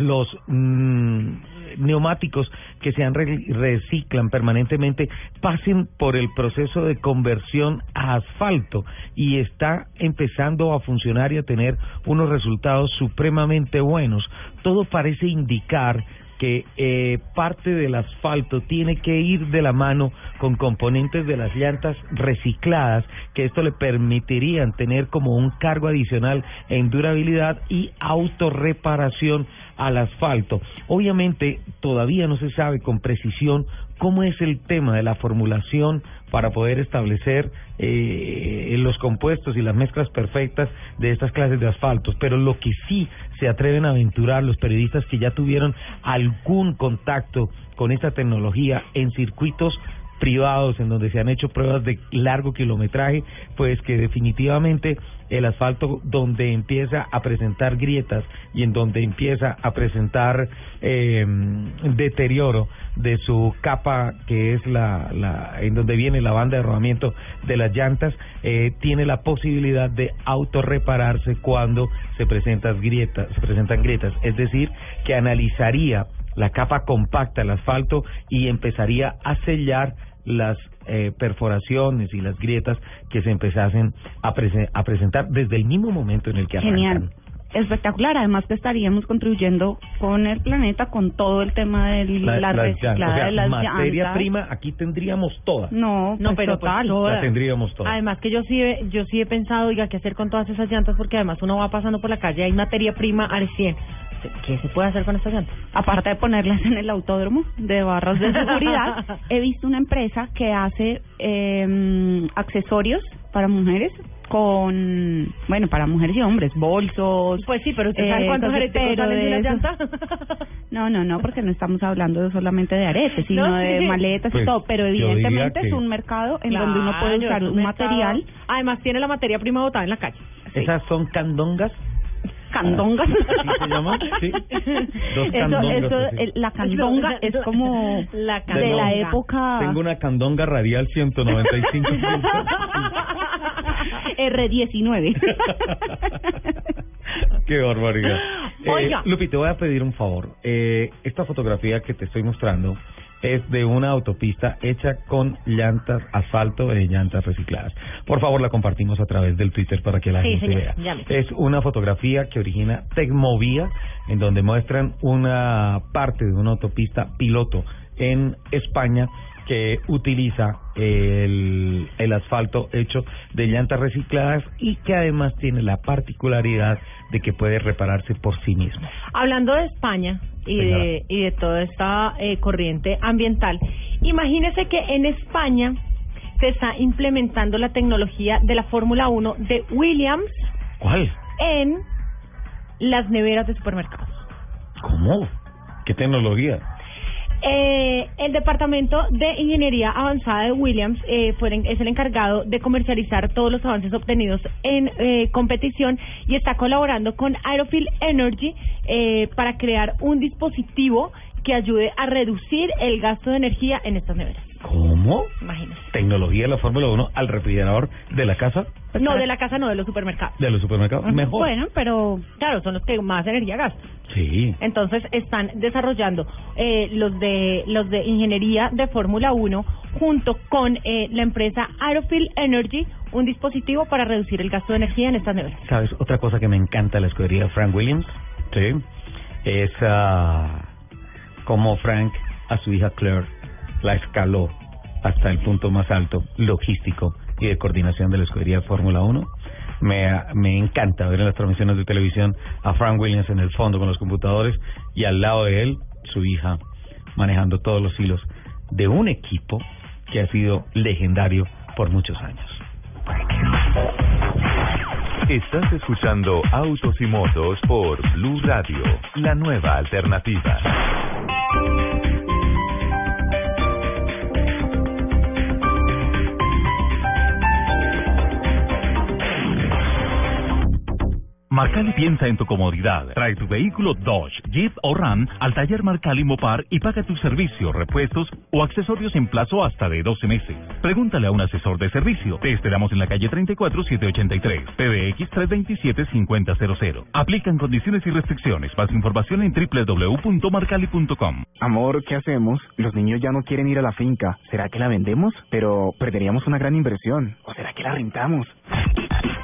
los mm, neumáticos que se han reciclan permanentemente pasen por el proceso de conversión a asfalto y está empezando a funcionar y a tener unos resultados supremamente buenos. Todo parece indicar que eh, parte del asfalto tiene que ir de la mano con componentes de las llantas recicladas, que esto le permitirían tener como un cargo adicional en durabilidad y autorreparación al asfalto. Obviamente todavía no se sabe con precisión cómo es el tema de la formulación para poder establecer eh, los compuestos y las mezclas perfectas de estas clases de asfaltos, pero lo que sí se atreven a aventurar los periodistas que ya tuvieron algún contacto con esta tecnología en circuitos privados en donde se han hecho pruebas de largo kilometraje, pues que definitivamente el asfalto donde empieza a presentar grietas y en donde empieza a presentar eh, deterioro de su capa que es la, la en donde viene la banda de rodamiento de las llantas eh, tiene la posibilidad de autorrepararse cuando se presentan grietas se presentan grietas. Es decir que analizaría la capa compacta del asfalto y empezaría a sellar las eh, perforaciones y las grietas que se empezasen a, a presentar desde el mismo momento en el que arrancan. Genial. Espectacular, además que estaríamos contribuyendo con el planeta con todo el tema de la, reciclada de las materia prima, aquí tendríamos toda. No, no, pues pero total. La tendríamos toda. Además que yo sí, yo sí he pensado, oiga, qué hacer con todas esas llantas, porque además uno va pasando por la calle, hay materia prima al 100 ¿Qué se puede hacer con estas llantas? Aparte de ponerlas en el autódromo de barras de seguridad, he visto una empresa que hace eh, accesorios para mujeres con, bueno, para mujeres y hombres, bolsos. Pues sí, pero ¿usted sabe eh, cuántos aretes salen de la llanta? No, no, no, porque no estamos hablando solamente de aretes, sino de maletas y pues, todo, pero evidentemente es un mercado en donde uno puede usar un, material. Además tiene la materia prima botada en la calle. ¿Esas son candongas? Candongas. se llama? Sí. Dos candongas. Eso, la candonga es como la de la época. Tengo una candonga radial 195. R19. Qué barbaridad. Eh, Lupi, te voy a pedir un favor. Eh, esta fotografía que te estoy mostrando es de una autopista hecha con llantas, asfalto de llantas recicladas. Por favor, la compartimos a través del Twitter para que la gente vea. Es una fotografía que origina Tecmovía, en donde muestran una parte de una autopista piloto en España que utiliza el, el asfalto hecho de llantas recicladas y que además tiene la particularidad de que puede repararse por sí mismo. Hablando de España y de, y de toda esta eh, corriente ambiental, imagínese que en España se está implementando la tecnología de la Fórmula 1 de Williams. ¿Cuál? En las neveras de supermercados. ¿Cómo? ¿Qué tecnología? Eh, el Departamento de Ingeniería Avanzada de Williams eh, es el encargado de comercializar todos los avances obtenidos en eh, competición y está colaborando con Aerofield Energy eh, para crear un dispositivo que ayude a reducir el gasto de energía en estas neveras. ¿Cómo? Imagínese. Tecnología de la Fórmula 1 al refrigerador de la casa. No, de la casa no, de los supermercados. De los supermercados, mejor. Bueno, pero claro, son los que más energía gastan. Sí. Entonces están desarrollando eh, los de los de ingeniería de Fórmula 1 junto con eh, la empresa Aerofield Energy un dispositivo para reducir el gasto de energía en estas neveras. ¿Sabes? Otra cosa que me encanta de la escudería de Frank Williams, sí, es uh, como Frank a su hija Claire la escaló hasta el punto más alto logístico y de coordinación de la escudería de Fórmula 1. Me, me encanta ver en las transmisiones de televisión a Frank Williams en el fondo con los computadores y al lado de él su hija manejando todos los hilos de un equipo que ha sido legendario por muchos años. Estás escuchando Autos y Motos por Blue Radio, la nueva alternativa. Marcali piensa en tu comodidad. Trae tu vehículo Dodge, Jeep o Ram al taller Marcali Mopar y paga tu servicio, repuestos o accesorios en plazo hasta de 12 meses. Pregúntale a un asesor de servicio. Te esperamos en la calle 34 783, PBX 327 5000. Aplican condiciones y restricciones. Más información en www.marcali.com. Amor, ¿qué hacemos? Los niños ya no quieren ir a la finca. ¿Será que la vendemos? Pero perderíamos una gran inversión. ¿O será que la rentamos?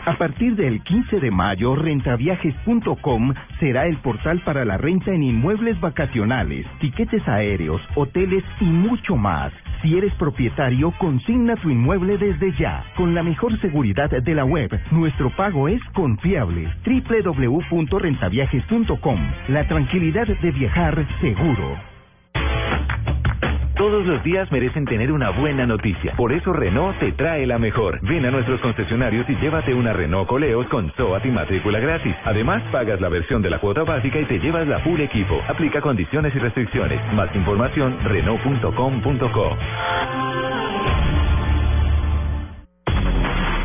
A partir del 15 de mayo, rentaviajes.com será el portal para la renta en inmuebles vacacionales, tiquetes aéreos, hoteles y mucho más. Si eres propietario, consigna tu inmueble desde ya. Con la mejor seguridad de la web, nuestro pago es confiable. www.rentaviajes.com. La tranquilidad de viajar seguro. Todos los días merecen tener una buena noticia. Por eso Renault te trae la mejor. Ven a nuestros concesionarios y llévate una Renault Coleos con SOAT y matrícula gratis. Además, pagas la versión de la cuota básica y te llevas la full equipo. Aplica condiciones y restricciones. Más información, Renault.com.co.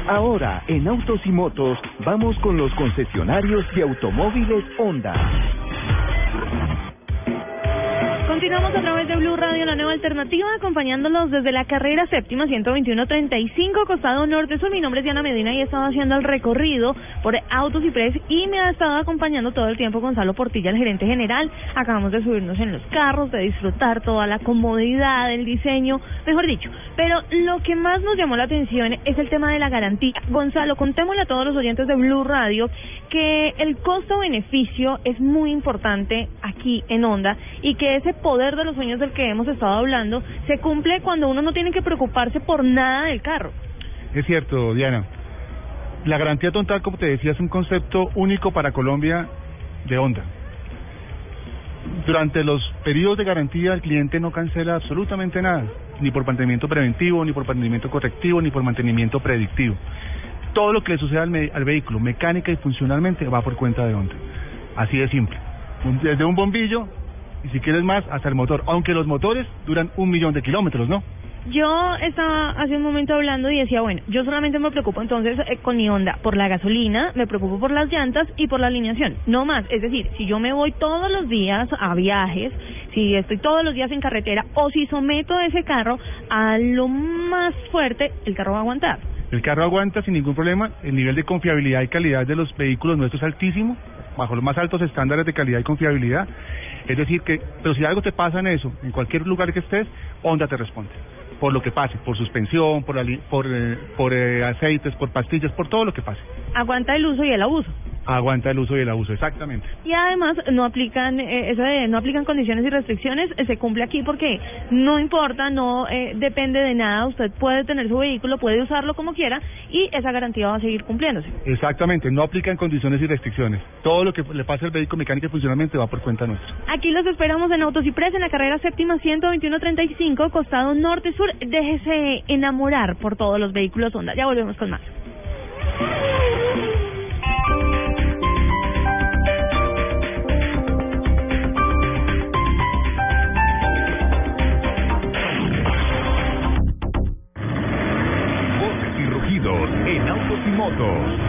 Ahora, en Autos y Motos, vamos con los concesionarios de automóviles Honda. Continuamos a través de Blue Radio, la nueva alternativa, acompañándolos desde la carrera séptima 121-35, costado norte sur. Mi nombre es Diana Medina y he estado haciendo el recorrido por Autos y Press y me ha estado acompañando todo el tiempo Gonzalo Portilla, el gerente general. Acabamos de subirnos en los carros, de disfrutar toda la comodidad, el diseño, mejor dicho. Pero lo que más nos llamó la atención es el tema de la garantía. Gonzalo, contémosle a todos los oyentes de Blue Radio que el costo-beneficio es muy importante aquí en Honda y que ese poder de los sueños del que hemos estado hablando se cumple cuando uno no tiene que preocuparse por nada del carro. Es cierto, Diana. La garantía total, como te decía, es un concepto único para Colombia de Honda. Durante los periodos de garantía el cliente no cancela absolutamente nada, ni por mantenimiento preventivo, ni por mantenimiento correctivo, ni por mantenimiento predictivo. Todo lo que le sucede al, al vehículo, mecánica y funcionalmente, va por cuenta de Honda. Así de simple. Desde un bombillo y si quieres más, hasta el motor. Aunque los motores duran un millón de kilómetros, ¿no? Yo estaba hace un momento hablando y decía, bueno, yo solamente me preocupo entonces eh, con mi Honda por la gasolina, me preocupo por las llantas y por la alineación, no más. Es decir, si yo me voy todos los días a viajes, si estoy todos los días en carretera o si someto ese carro a lo más fuerte, el carro va a aguantar. El carro aguanta sin ningún problema, el nivel de confiabilidad y calidad de los vehículos nuestros es altísimo, bajo los más altos estándares de calidad y confiabilidad es decir, que, pero si algo te pasa en eso, en cualquier lugar que estés, Honda te responde. Por lo que pase, por suspensión, por, por, eh, eh, aceites, por pastillas, por todo lo que pase. Aguanta el uso y el abuso. Aguanta el uso y el abuso, exactamente. Y además no aplican eh, eso de no aplican condiciones y restricciones, eh, se cumple aquí porque no importa, no eh, depende de nada, usted puede tener su vehículo, puede usarlo como quiera y esa garantía va a seguir cumpliéndose. Exactamente, no aplican condiciones y restricciones. Todo lo que le pase al vehículo mecánico y funcionalmente va por cuenta nuestra. Aquí los esperamos en Autos y Press en la carrera séptima 12135, costado norte-sur. Déjese enamorar por todos los vehículos Honda. Ya volvemos con más.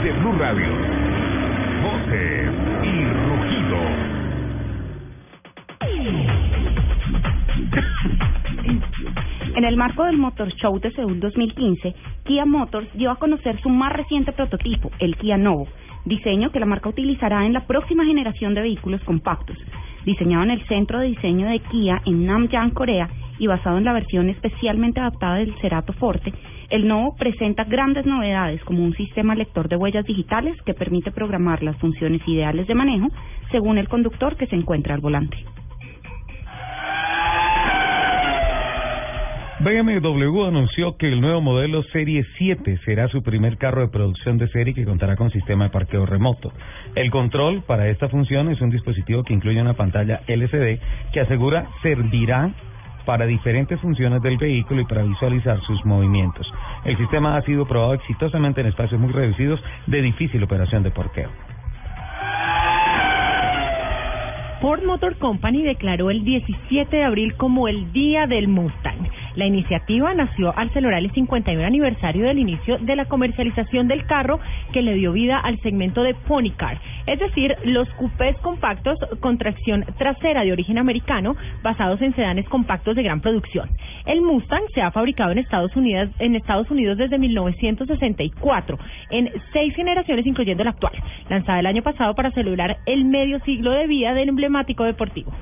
De Blue Radio. Voces y rugidos. En el marco del Motor Show de Seúl 2015, Kia Motors dio a conocer su más reciente prototipo, el Kia Novo, diseño que la marca utilizará en la próxima generación de vehículos compactos. Diseñado en el centro de diseño de Kia en Namyang, Corea, y basado en la versión especialmente adaptada del Cerato Forte, el Novo presenta grandes novedades como un sistema lector de huellas digitales que permite programar las funciones ideales de manejo según el conductor que se encuentra al volante. BMW anunció que el nuevo modelo Serie 7 será su primer carro de producción de serie que contará con sistema de parqueo remoto. El control para esta función es un dispositivo que incluye una pantalla LCD que asegura servirá para diferentes funciones del vehículo y para visualizar sus movimientos. El sistema ha sido probado exitosamente en espacios muy reducidos de difícil operación de porqueo. Ford Motor Company declaró el 17 de abril como el Día del Mustang. La iniciativa nació al celebrar el 51 aniversario del inicio de la comercialización del carro que le dio vida al segmento de Pony Car, es decir, los coupés compactos con tracción trasera de origen americano basados en sedanes compactos de gran producción. El Mustang se ha fabricado en Estados Unidos, en Estados Unidos desde 1964 en seis generaciones incluyendo la actual, lanzada el año pasado para celebrar el medio siglo de vida del emblemático deportivo.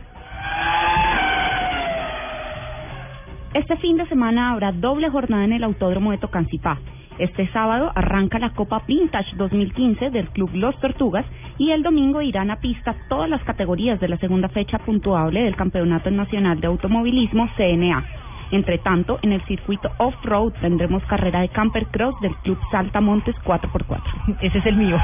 Este fin de semana habrá doble jornada en el Autódromo de Tocancipá. Este sábado arranca la Copa Vintage 2015 del Club Los Tortugas y el domingo irán a pista todas las categorías de la segunda fecha puntuable del Campeonato Nacional de Automovilismo CNA. Entre tanto, en el circuito off-road tendremos carrera de camper cross del Club Saltamontes 4x4. Ese es el mío.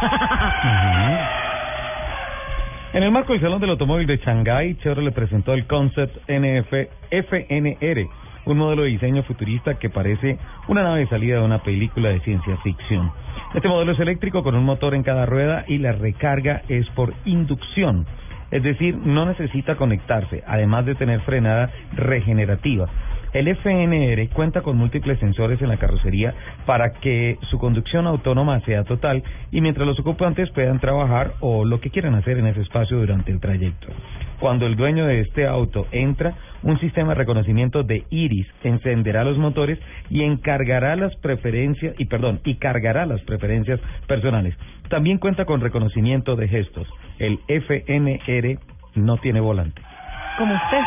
En el marco del Salón del Automóvil de Shanghái, Chevrolet presentó el Concept NF FNR un modelo de diseño futurista que parece una nave de salida de una película de ciencia ficción. Este modelo es eléctrico con un motor en cada rueda y la recarga es por inducción. Es decir, no necesita conectarse, además de tener frenada regenerativa. El FNR cuenta con múltiples sensores en la carrocería para que su conducción autónoma sea total y mientras los ocupantes puedan trabajar o lo que quieran hacer en ese espacio durante el trayecto. Cuando el dueño de este auto entra, un sistema de reconocimiento de iris encenderá los motores y encargará las preferencias y perdón, y cargará las preferencias personales. También cuenta con reconocimiento de gestos. El FNR no tiene volante. Como usted.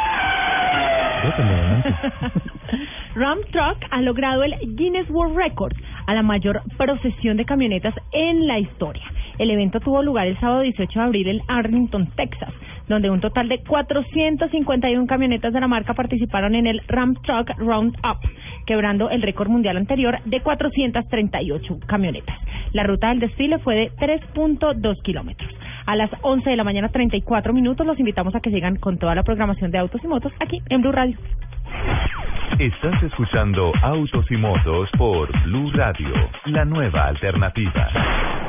Ram Truck ha logrado el Guinness World Record a la mayor procesión de camionetas en la historia. El evento tuvo lugar el sábado 18 de abril en Arlington, Texas, donde un total de 451 camionetas de la marca participaron en el Ram Truck Roundup, quebrando el récord mundial anterior de 438 camionetas. La ruta del desfile fue de 3.2 kilómetros. A las 11 de la mañana, 34 minutos, los invitamos a que sigan con toda la programación de Autos y Motos aquí en Blue Radio. Estás escuchando Autos y Motos por Blue Radio, la nueva alternativa.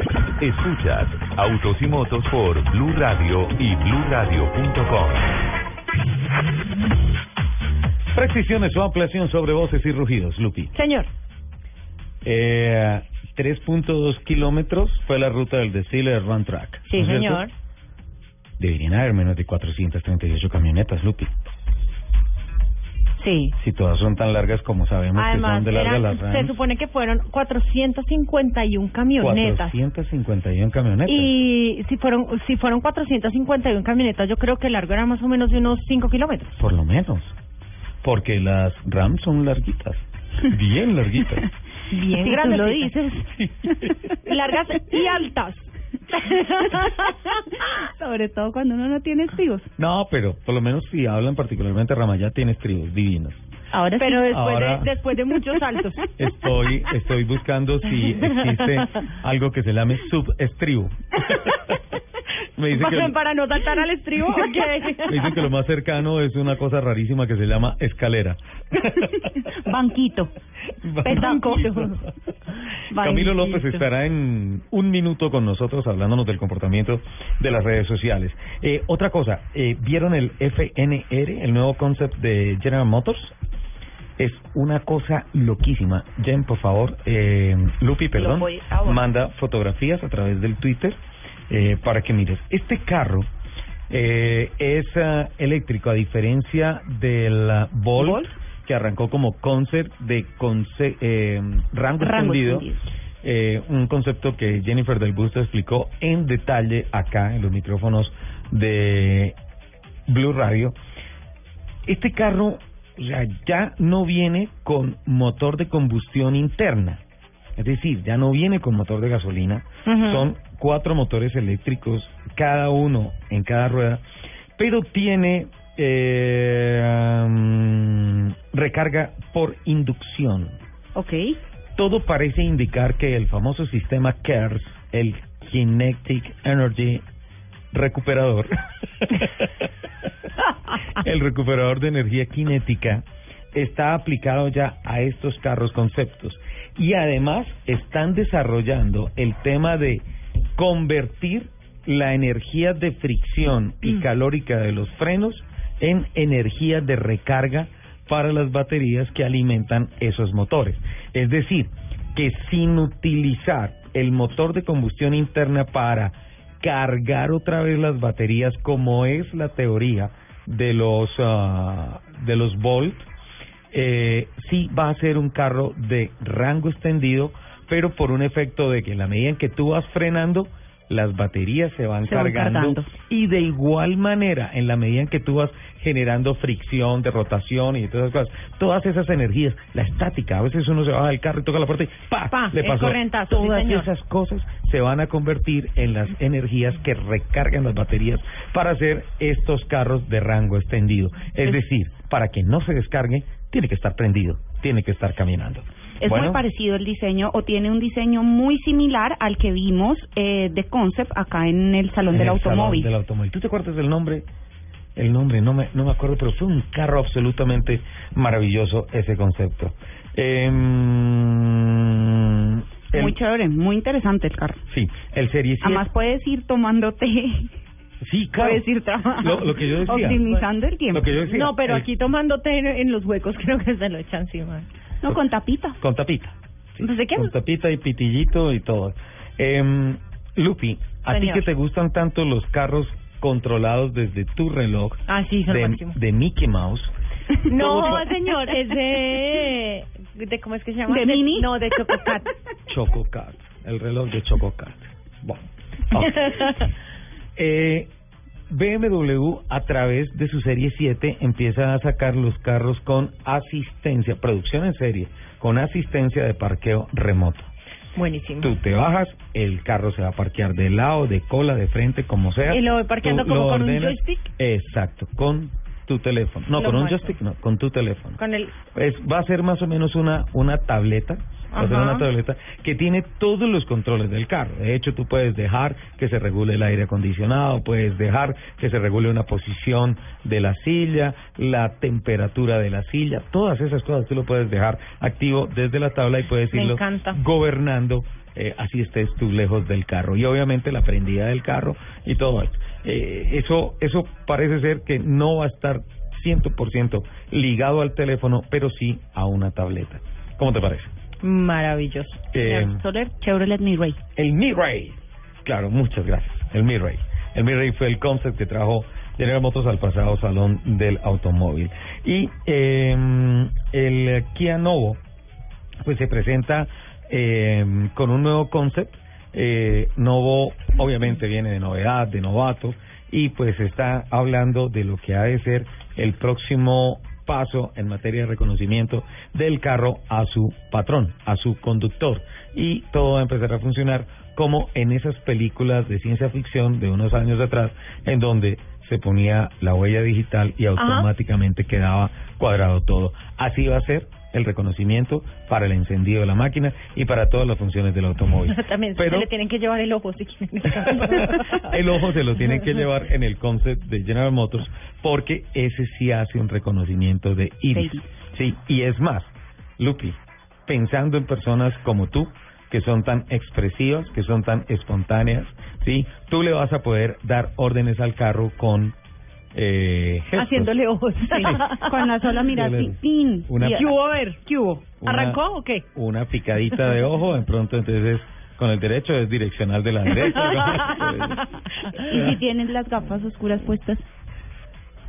Escuchas Autos y Motos por Blue Radio y BlueRadio.com. Precisiones o ampliación sobre voces y rugidos, Lupi. Señor. Eh, 3.2 kilómetros fue la ruta del desfile de Run Track. Sí, ¿no es cierto? señor. Deberían haber menos de 438 camionetas, Lupi. Sí. Si todas son tan largas como sabemos que Además, son de largas eran- las se Rams. supone que fueron 451 camionetas. 451 camionetas. Y si fueron si fueron 451 camionetas, yo creo que el largo era más o menos de unos 5 kilómetros. Por lo menos. Porque las Rams son larguitas. Bien larguitas. Bien Si tú grandes. lo dices. Largas y altas. Sobre todo cuando uno no tiene estribos. No, pero por lo menos si hablan particularmente Ramayá, tiene estribos divinos. Ahora Pero sí. después, Ahora- de, después de muchos saltos. Estoy, estoy buscando si existe algo que se llame subestribo. Me dice que, para, para no saltar al estribo. me dicen que lo más cercano es una cosa rarísima que se llama escalera. Banquito. Petanco. Camilo López estará en un minuto con nosotros hablándonos del comportamiento de las redes sociales. Eh, otra cosa, eh, ¿vieron el FNR, el nuevo concept de General Motors? Es una cosa loquísima. Jen, por favor, eh, Lupi, perdón, manda fotografías a través del Twitter eh, para que mires. Este carro eh, es ah, eléctrico, a diferencia del ah, Volt, que arrancó como concept de conce- eh, rango, Rango extendido. extendido. Eh, un concepto que Jennifer Del Busto explicó en detalle acá en los micrófonos de Blue Radio. Este carro o sea, ya no viene con motor de combustión interna. Es decir, ya no viene con motor de gasolina. Son cuatro motores eléctricos, cada uno en cada rueda, pero tiene eh, um, recarga por inducción. Ok. Todo parece indicar que el famoso sistema CARES, el Kinetic Energy Recuperador, el recuperador de energía cinética, está aplicado ya a estos carros conceptos. Y además están desarrollando el tema de convertir la energía de fricción y calórica de los frenos en energía de recarga para las baterías que alimentan esos motores. Es decir, que sin utilizar el motor de combustión interna para cargar otra vez las baterías como es la teoría de los ah, de los Volt eh, sí va a ser un carro de rango extendido pero por un efecto de que en la medida en que tú vas frenando las baterías se van Se van cargando cargando. y de igual manera en la medida en que tú vas generando fricción de rotación y todas esas cosas todas esas energías la estática a veces uno se baja del carro y toca la puerta y ¡pa! Pa, le pasó sí, todas esas cosas se van a convertir en las energías que recargan las baterías para hacer estos carros de rango extendido. Es decir, para que no se descargue, tiene que estar prendido, tiene que estar caminando. Es Bueno, muy parecido el diseño o tiene un diseño muy similar al que vimos eh, de Concept acá en el Salón en del el salón Automóvil. del automóvil. ¿Tú te acuerdas del nombre? El nombre, no me, no me acuerdo, pero fue un carro absolutamente maravilloso ese concepto. Em, el- Muy chévere, muy interesante el carro. Sí, el Serie 7. Además puedes ir tomando té. Sí, claro. Puedes ir trabajando. Lo- lo que yo decía. Optimizando el tiempo. Lo que yo decía. No, pero el- aquí tomándote en, en los huecos creo que se lo echan encima. No, con tapita. Con tapita. Sé qué. Con tapita y pitillito y todo. Eh, Lupi, a ti que te gustan tanto los carros controlados desde tu reloj Ah, sí, son de, de Mickey Mouse. No, ¿cómo te- señor, es de, de ¿cómo es que se llama? ¿De Mini? No, de Chococat. Chococat, el reloj de Chococat. Bueno, ok. Eh, BMW a través de su serie 7 empieza a sacar los carros con asistencia, producción en serie, con asistencia de parqueo remoto. Buenísimo. Tú te bajas, el carro se va a parquear de lado, de cola, de frente, como sea. Y lo voy parqueando Tú como con un joystick. Exacto, con tu teléfono. No, Lo con un joystick, no, con tu teléfono. Con el Es, va a ser más o menos una, una tableta, Ajá. una tableta que tiene todos los controles del carro. De hecho, tú puedes dejar que se regule el aire acondicionado, puedes dejar que se regule una posición de la silla, la temperatura de la silla, todas esas cosas tú lo puedes dejar activo desde la tabla y puedes irlo gobernando eh, así estés tú lejos del carro y obviamente la prendida del carro y todo esto. Eh, eso eso parece ser que no va a estar 100% ligado al teléfono, pero sí a una tableta. ¿Cómo te parece? Maravilloso. Eh, Soler Chevrolet Mirai. el Mirai. Claro, muchas gracias. El Mirai. El Mirai fue el concept que trajo General Motors al pasado salón del automóvil. Y eh, el Kia Novo, pues se presenta eh, con un nuevo concept. Eh, Novo obviamente viene de novedad, de novato, y pues está hablando de lo que ha de ser el próximo paso en materia de reconocimiento del carro a su patrón, a su conductor. Y todo va a empezar a funcionar como en esas películas de ciencia ficción de unos años atrás, en donde se ponía la huella digital y automáticamente quedaba cuadrado todo. Así va a ser el reconocimiento para el encendido de la máquina y para todas las funciones del automóvil. También Pero se le tienen que llevar el ojo si el ojo se lo tienen que llevar en el concept de General Motors porque ese sí hace un reconocimiento de iris. Sí, y es más, Lupi, pensando en personas como tú, que son tan expresivas, que son tan espontáneas, ¿sí? Tú le vas a poder dar órdenes al carro con eh, gestos. Haciéndole ojos. Con la sola mirada, pin. Una- Y- ¿Qué hubo? A ver, ¿qué hubo? Una- ¿Arrancó o qué? Una picadita de ojo, de pronto entonces con el derecho es direccional de la derecha. Y si tienes las gafas oscuras puestas.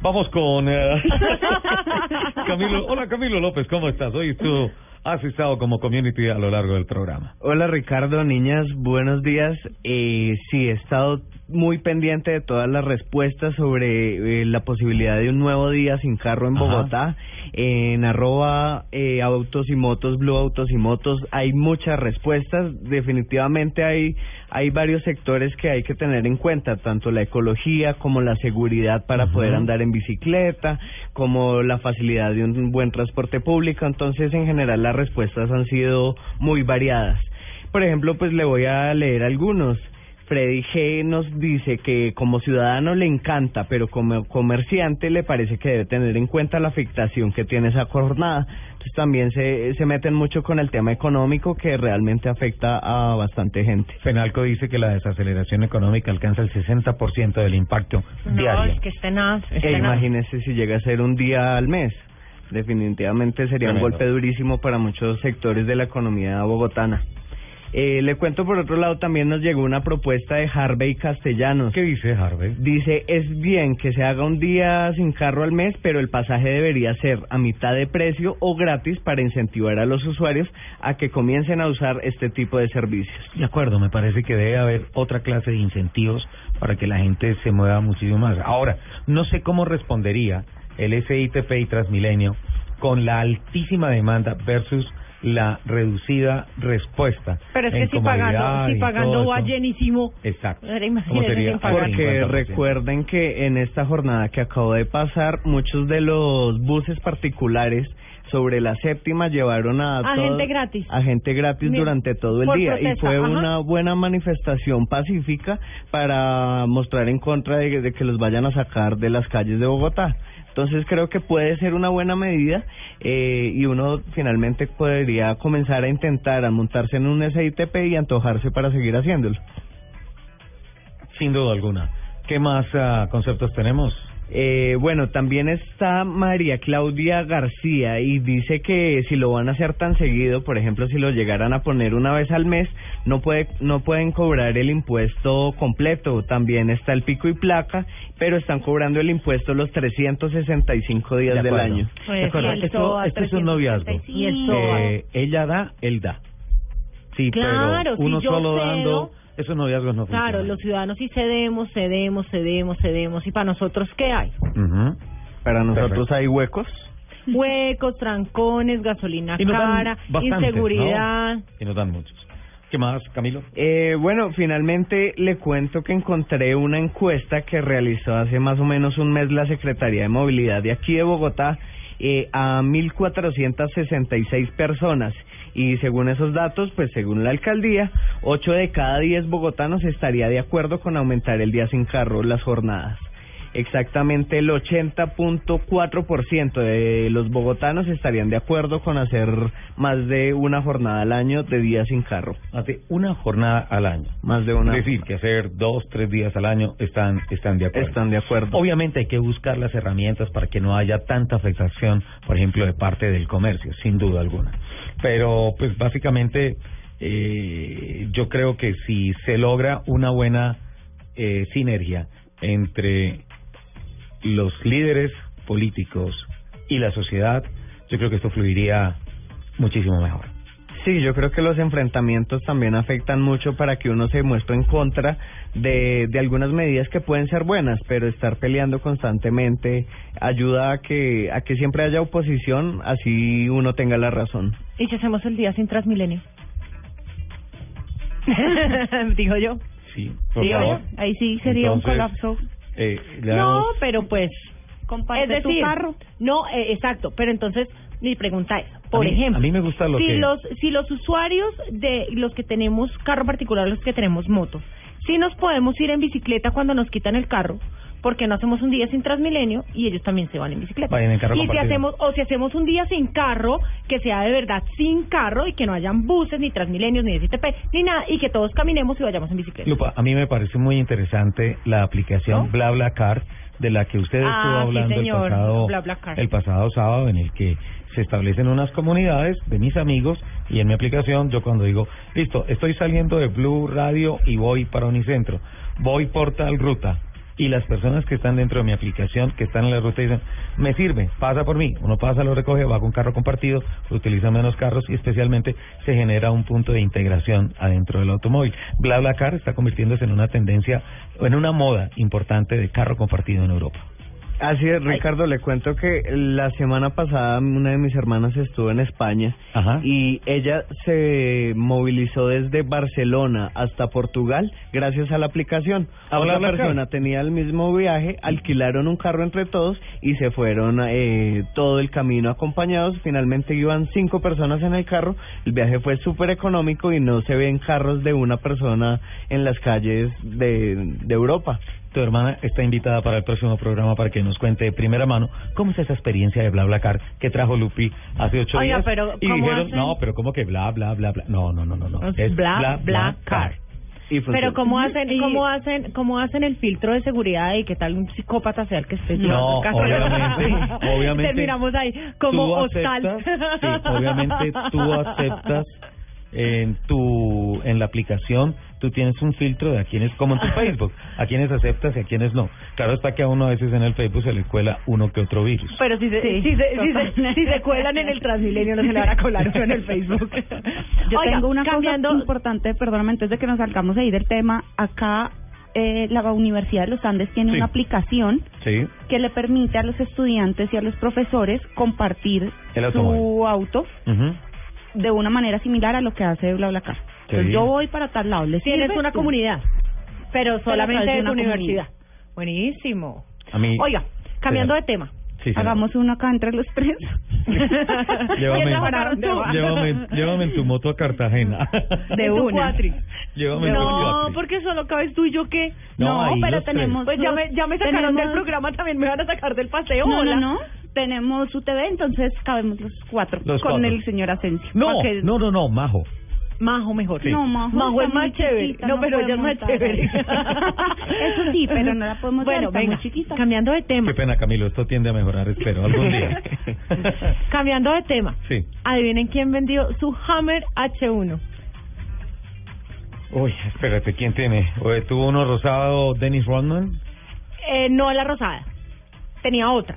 Vamos con eh, Camilo. Hola Camilo López, ¿cómo estás? Hoy tu has estado como community a lo largo del programa. Hola Ricardo, niñas, buenos días. Eh, sí, he estado muy pendiente de todas las respuestas sobre eh, la posibilidad de un nuevo día sin carro en Bogotá. En arroba eh, autos y motos, blue autos y motos, hay muchas respuestas. Definitivamente hay, hay varios sectores que hay que tener en cuenta, tanto la ecología como la seguridad para poder andar en bicicleta, como la facilidad de un buen transporte público. Entonces, en general, las respuestas han sido muy variadas. Por ejemplo, pues le voy a leer algunos. Freddy G nos dice que como ciudadano le encanta, pero como comerciante le parece que debe tener en cuenta la afectación que tiene esa jornada. Entonces también se, se meten mucho con el tema económico que realmente afecta a bastante gente. Penalco dice que la desaceleración económica alcanza el 60% del impacto No, diario. es que es tenaz. es E imagínese si llega a ser un día al mes. Definitivamente sería Tremendo. un golpe durísimo para muchos sectores de la economía bogotana. Eh, le cuento por otro lado, también nos llegó una propuesta de Harvey Castellanos. ¿Qué dice Harvey? Dice, es bien que se haga un día sin carro al mes, pero el pasaje debería ser a mitad de precio o gratis para incentivar a los usuarios a que comiencen a usar este tipo de servicios. De acuerdo, me parece que debe haber otra clase de incentivos para que la gente se mueva muchísimo más. Ahora, no sé cómo respondería el SITP y Transmilenio con la altísima demanda versus la reducida respuesta. Pero es que si pagando, si pagando va llenísimo. Exacto. Ahora ¿Cómo imagínese sería? Porque 50%. recuerden que en esta jornada que acabo de pasar, muchos de los buses particulares sobre la séptima llevaron a, A todo- gente gratis. a gente gratis Mira, durante todo el día y fue ajá. una buena manifestación pacífica para mostrar en contra de, de que los vayan a sacar de las calles de Bogotá. Entonces creo que puede ser una buena medida eh, y uno finalmente podría comenzar a intentar a montarse en un SITP y antojarse para seguir haciéndolo. Sin duda alguna. ¿Qué más ah, conceptos tenemos? Eh, bueno, también está María Claudia García y dice que si lo van a hacer tan seguido, por ejemplo, si lo llegaran a poner una vez al mes, no puede no pueden cobrar el impuesto completo. También está el pico y placa, pero están cobrando el impuesto los 365 días De del año. Pues acuerdo. Esto, esto es un noviazgo. Y el. Eh, ella da, él da. Sí, Claro, pero si uno yo solo cedo- dando, esos noviazgos no Claro, funcionan. los ciudadanos sí cedemos, cedemos, cedemos, cedemos. ¿Y para nosotros qué hay? Ujú. Para nosotros Perfecto. hay huecos. Huecos, trancones, gasolina Y cara, bastantes, inseguridad. ¿no? Y nos dan muchos. ¿Qué más, Camilo? Eh, bueno, finalmente le cuento que encontré una encuesta que realizó hace más o menos un mes la Secretaría de Movilidad de aquí de Bogotá eh, a 1.466 personas. Y según esos datos, pues según la alcaldía, 8 de cada 10 bogotanos estaría de acuerdo con aumentar el día sin carro las jornadas. Exactamente el 80.4% de los bogotanos estarían de acuerdo con hacer más de una jornada al año de día sin carro. Hace una jornada al año. Más de una. Es decir, que hacer dos, tres días al año están, están de acuerdo. Están de acuerdo. Obviamente hay que buscar las herramientas para que no haya tanta afectación, por ejemplo, de parte del comercio, sin duda alguna. Pero, pues básicamente, eh, yo creo que si se logra una buena eh, sinergia entre los líderes políticos y la sociedad, yo creo que esto fluiría muchísimo mejor. Sí, yo creo que los enfrentamientos también afectan mucho para que uno se muestre en contra de, de algunas medidas que pueden ser buenas, pero estar peleando constantemente ayuda a que, a que siempre haya oposición, así uno tenga la razón. ¿Y si hacemos el día sin Transmilenio? Digo yo. Sí, por favor. Ahí sí sería un colapso. Eh, No, pero pues... Comparte es decir, tu carro. No, eh, exacto. Pero entonces, mi pregunta es, por a mí- ejemplo... A mí me gusta lo si que... los si los usuarios de los que tenemos carro particular, los que tenemos moto, si nos podemos ir en bicicleta cuando nos quitan el carro, porque no hacemos un día sin Transmilenio y ellos también se van en bicicleta. Vayan en carro y si hacemos o si hacemos un día sin carro, que sea de verdad sin carro y que no hayan buses ni Transmilenios ni STP ni nada y que todos caminemos y vayamos en bicicleta. Lupa, a mí me parece muy interesante la aplicación ¿No? BlaBlaCar de la que usted Ah, estuvo sí, hablando señor, el pasado el pasado sábado en el que se establecen unas comunidades de mis amigos y en mi aplicación yo cuando digo, listo, estoy saliendo de Blue Radio y voy para Unicentro, voy por tal ruta y las personas que están dentro de mi aplicación, que están en la ruta, dicen, me sirve, pasa por mí. Uno pasa, lo recoge, va con carro compartido, utiliza menos carros y especialmente se genera un punto de integración adentro del automóvil. BlaBlaCar está convirtiéndose en una tendencia, en una moda importante de carro compartido en Europa. Así es, Ricardo, le cuento que la semana pasada una de mis hermanas estuvo en España y ella se movilizó desde Barcelona hasta Portugal gracias a la aplicación. ¿A Otra BlaBlaCar? persona tenía el mismo viaje, alquilaron un carro entre todos y se fueron eh, todo el camino acompañados. Finalmente iban cinco personas en el carro. El viaje fue súper económico y no se ven carros de una persona en las calles de, de Europa. Tu hermana está invitada para el próximo programa para que nos cuente de primera mano cómo es esa experiencia de BlaBlaCar que trajo Lupi hace ocho Oiga, días. pero y ¿cómo dijeron, hacen? no, pero ¿cómo que bla, bla, bla, bla? No, no, no, no, no. Es bla, bla, car. Pero cómo hacen, Y- cómo hacen, cómo hacen el filtro de seguridad y qué tal un psicópata sea el que esté llevando No, obviamente, obviamente. Terminamos ahí como hostal. aceptas, sí, obviamente tú aceptas en tu en la aplicación tú tienes un filtro de a quienes como en tu Facebook a quienes aceptas y a quienes no. Claro está que a uno a veces en el Facebook se le cuela uno que otro virus. Pero si se, Sí, si, se, si, se, si se cuelan en el Transmilenio no se le van a colar uno en el Facebook. Yo Oiga, tengo una cambiando, cosa importante, perdóname, antes de que nos salgamos ahí del tema, acá eh, la Universidad de los Andes tiene Sí. una aplicación sí. que le permite a los estudiantes y a los profesores compartir El su auto de una manera similar a lo que hace BlaBlaCar. Entonces yo voy para tal lado. ¿les tienes una comunidad, pero solamente de una universidad. Buenísimo. a mí Oiga, cambiando de tema. sí. Hagamos uno acá entre los tres. Llévame, llévame, llévame en tu moto a Cartagena. De una. llévame en tu No, porque solo cabes tú y yo qué. No, pero tres. tenemos. Pues ya me, ya me sacaron tenemos- del programa, también me van a sacar del paseo. No, hola. no, no. Tenemos UTV, entonces cabemos los cuatro Los con cuatro. el señor Asensio. no que- no no no majo Majo mejor. Sí. No, Majo, Majo es más chévere. chiquita, no, pero ella es más chévere. Eso sí, pero no la podemos Bueno, está venga, muy chiquita. cambiando de tema. qué pena Camilo esto tiende a mejorar espero algún día Cambiando de tema. sí Adivinen quién vendió su Hammer H1. uy espérate quién tiene Oye, tuvo uno rosado Dennis Rodman Eh, no la rosada. Tenía otra.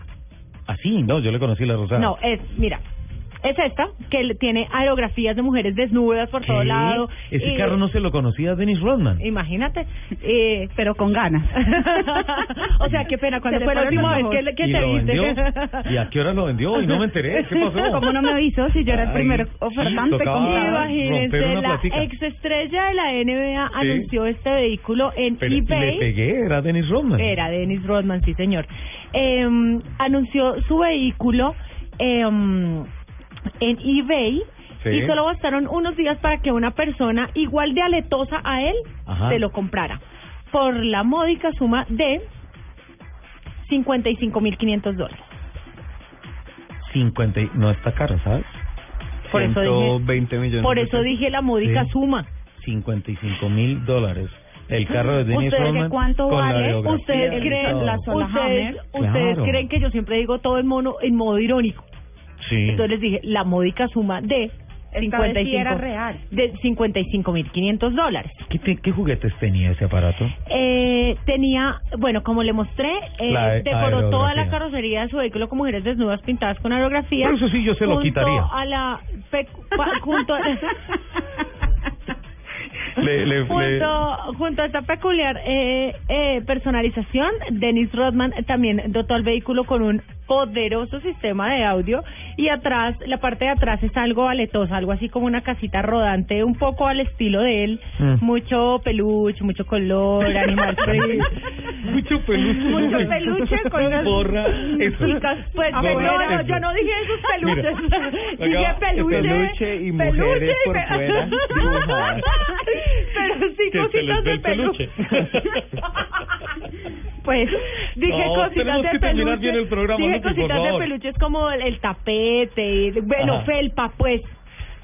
Ah, sí, no, yo le conocí la rosada. No, es, mira, es esta, que le- tiene aerografías de mujeres desnudas por todo ¿Qué? lado. Ese y- carro no se lo conocía a Dennis Rodman. Imagínate, eh, pero con ganas. o sea, qué pena, cuando fue la última vez que, que ¿Y te viste. vendió? ¿Y a qué hora lo vendió? Y no me enteré. ¿Qué pasó? ¿Cómo no me avisó si yo era el primer ofertante? Imagínense, la platica. exestrella de la NBA Sí. anunció este vehículo en Pero eBay. le pegué, era Dennis Rodman. Era Dennis Rodman, sí señor. Eh, anunció su vehículo eh, en eBay Sí. y solo bastaron unos días para que una persona igual de aletosa a él Ajá. se lo comprara por la módica suma de 55.500 dólares. 50, y- no está caro, ¿sabes? Por eso dije- 120 millones. Por de eso pesos. dije la módica Sí. suma. 55 mil dólares. El carro de Dennis ¿Ustedes Rodman. cuánto con la vale? ¿Ustedes y creen, todo. la sola ustedes, Hammer? ustedes Claro. creen que yo siempre digo todo en mono en modo irónico? Sí. Entonces les dije la módica suma de Esta vez sí 55 era real. de 55.500 dólares. ¿Qué, te- ¿Qué juguetes tenía ese aparato? Eh, tenía, bueno, como le mostré, eh, La decoró toda la carrocería de su vehículo con mujeres desnudas pintadas con aerografía. Pero eso sí yo se lo junto quitaría. A la pa- junto, a, Le, le, le- junto, junto a esta peculiar eh, eh, personalización, Dennis Rodman también dotó al vehículo con un poderoso sistema de audio y atrás, la parte de atrás es algo aletosa, algo así como una casita rodante, un poco al estilo de él, Mm. mucho peluche, mucho color, animal. Mucho peluche. Mucho peluche con unas Borra eso. chicas, pues Borra no, no, eso. yo no dije esos peluches, Mira, dije acá, peluche, peluche y peluche y por pe- fuera dibujadas. Pero sí cositas de el peluche. Pues dije No, cositas de peluche. bien el programa, dije Lupi, por cositas de favor. peluche, es como el, el tapete, y, bueno, Ajá. felpa, pues.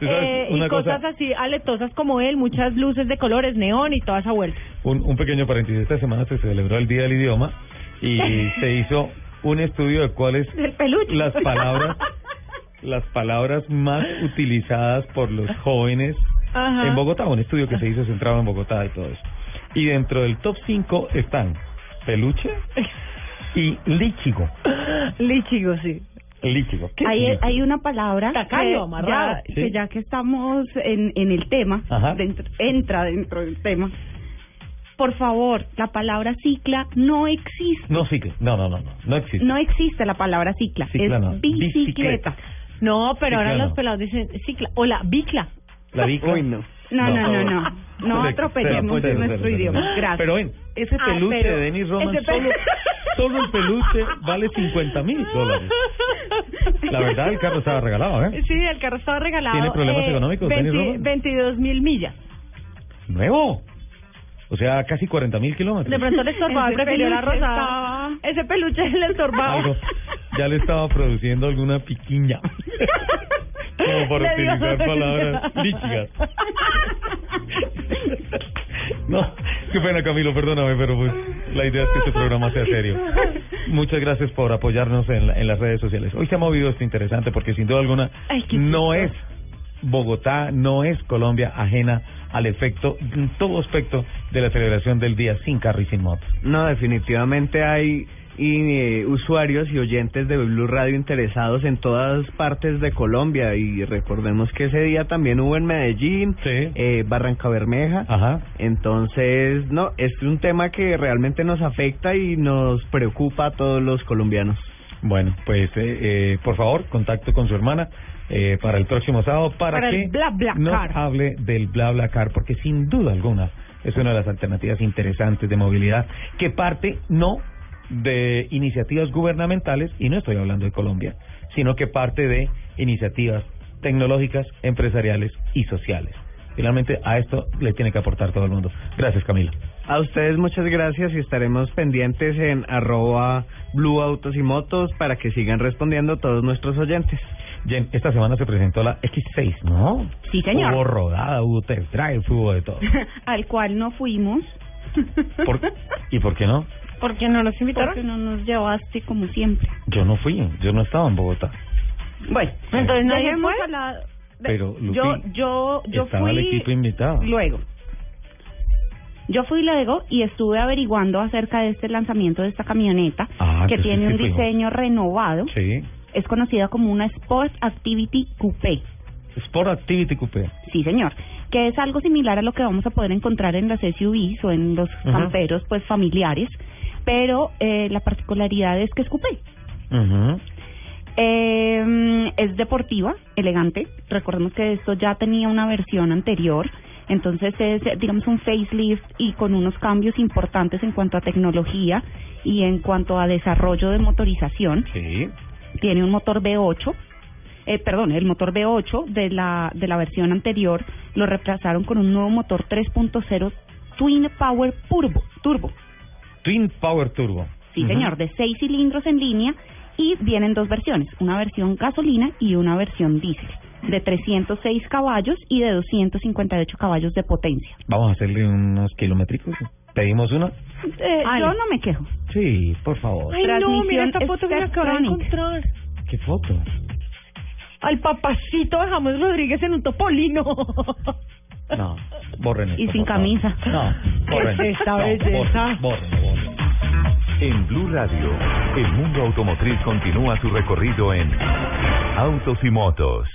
Eh, y cosa- cosas así aletosas como él, muchas luces de colores, neón y toda esa vuelta. Un, un pequeño paréntesis. Esta semana se celebró el Día del Idioma y se hizo un estudio de cuáles las palabras las palabras más utilizadas por los jóvenes Ajá. en Bogotá, un estudio que se hizo centrado en Bogotá y todo eso. Y dentro del top 5 están peluche y líchigo. Líchigo, sí. ¿Qué Hay, líchigo? hay una palabra Tacaño, que, amarrado. ya, Sí. que ya que estamos en, en el tema, dentro- entra dentro del tema. Por favor, la palabra cicla no existe. No, que- no, no, no, no, no existe. No existe la palabra cicla. Cicla es no, bicicleta. bicicleta. No, pero ahora Cicla los pelados dicen cicla o la bicla. La bicla. Uy, no. No, no, no, no. No atropellemos nuestro idioma. Gracias. Pero ven, ese Ah, peluche pero de Denis Roman ese pe- solo, solo el peluche vale 50 mil dólares. La verdad, el carro estaba regalado, ¿eh? Sí, el carro estaba regalado. ¿Tiene problemas eh, económicos, Denis 20 Roman? 22 mil millas. Nuevo. O sea, casi 40 mil kilómetros. De pronto le estorbaba Ese prefirió la rosada. estaba- Ese peluche le estorbaba. Algo. Ya le estaba produciendo alguna piquiña. Como para Le utilizar palabras líchigas. No, qué pena Camilo, perdóname, pero pues la idea es que este programa sea serio. Muchas gracias por apoyarnos en, la- en las redes sociales. Hoy se ha movido esto interesante porque sin duda alguna Ay, no es Bogotá, no es Colombia ajena al efecto, en todo aspecto de la celebración del día sin carro y sin moto. No, definitivamente hay y, eh, usuarios y oyentes de Blue Radio interesados en todas partes de Colombia y recordemos que ese día también hubo en Medellín, eh, Barranca Bermeja. Ajá. Entonces, no, es un tema que realmente nos afecta y nos preocupa a todos los colombianos. Bueno, pues eh, eh, por favor, contacto con su hermana eh, para el próximo sábado para, Para que BlaBlaCar. nos hable del BlaBlaCar, porque sin duda alguna es una de las alternativas interesantes de movilidad que parte no de iniciativas gubernamentales, y no estoy hablando de Colombia, sino que parte de iniciativas tecnológicas, empresariales y sociales. Finalmente, a esto le tiene que aportar todo el mundo. Gracias, Camila. A ustedes muchas gracias y estaremos pendientes en arroba Blue Autos y Motos para que sigan respondiendo todos nuestros oyentes. Jen, esta semana se presentó la X6, ¿no? Sí, señor. Hubo rodada, hubo test drive, hubo de todo. Al cual no fuimos. ¿Por- ¿Y por qué no? ¿Por qué no nos invitaron? Porque no nos llevaste como siempre. Yo no fui, yo no estaba en Bogotá. Bueno, Entonces nadie dejemos fue. a la- Pero, Lupi, yo, yo, yo estaba fui el equipo invitado. luego. Yo fui luego y estuve averiguando acerca de este lanzamiento de esta camioneta Ah, que tiene sí un diseño renovado. Sí. Es conocida como una Sport Activity Coupé. Sport Activity Coupé. Sí, señor. Que es algo similar a lo que vamos a poder encontrar en las SUVs o en los camperos pues familiares, pero eh, la particularidad es que es coupé. Eh, es deportiva, elegante. Recordemos que esto ya tenía una versión anterior. Entonces es, digamos, un facelift y con unos cambios importantes en cuanto a tecnología y en cuanto a desarrollo de motorización. Sí. Tiene un motor V8. Eh, perdón, el motor V8 de la, de la versión anterior lo reemplazaron con un nuevo motor 3.0 Twin Power Turbo. Turbo. Twin Power Turbo. Sí, señor, de seis cilindros en línea y vienen dos versiones, una versión gasolina y una versión diésel, de 306 caballos y de 258 caballos de potencia. Vamos a hacerle unos kilométricos. ¿Pedimos una? Eh, yo no me quejo. Sí, por favor. Ay, no, mira esta foto que acabo de encontrar. ¿Qué foto? Al papacito de James Rodríguez en un topolino. No, borren esto. Y sin camisa. No, borren. ¿Qué es esta No, belleza? borren, borren, borren. En Blue Radio, el mundo automotriz continúa su recorrido en Autos y Motos.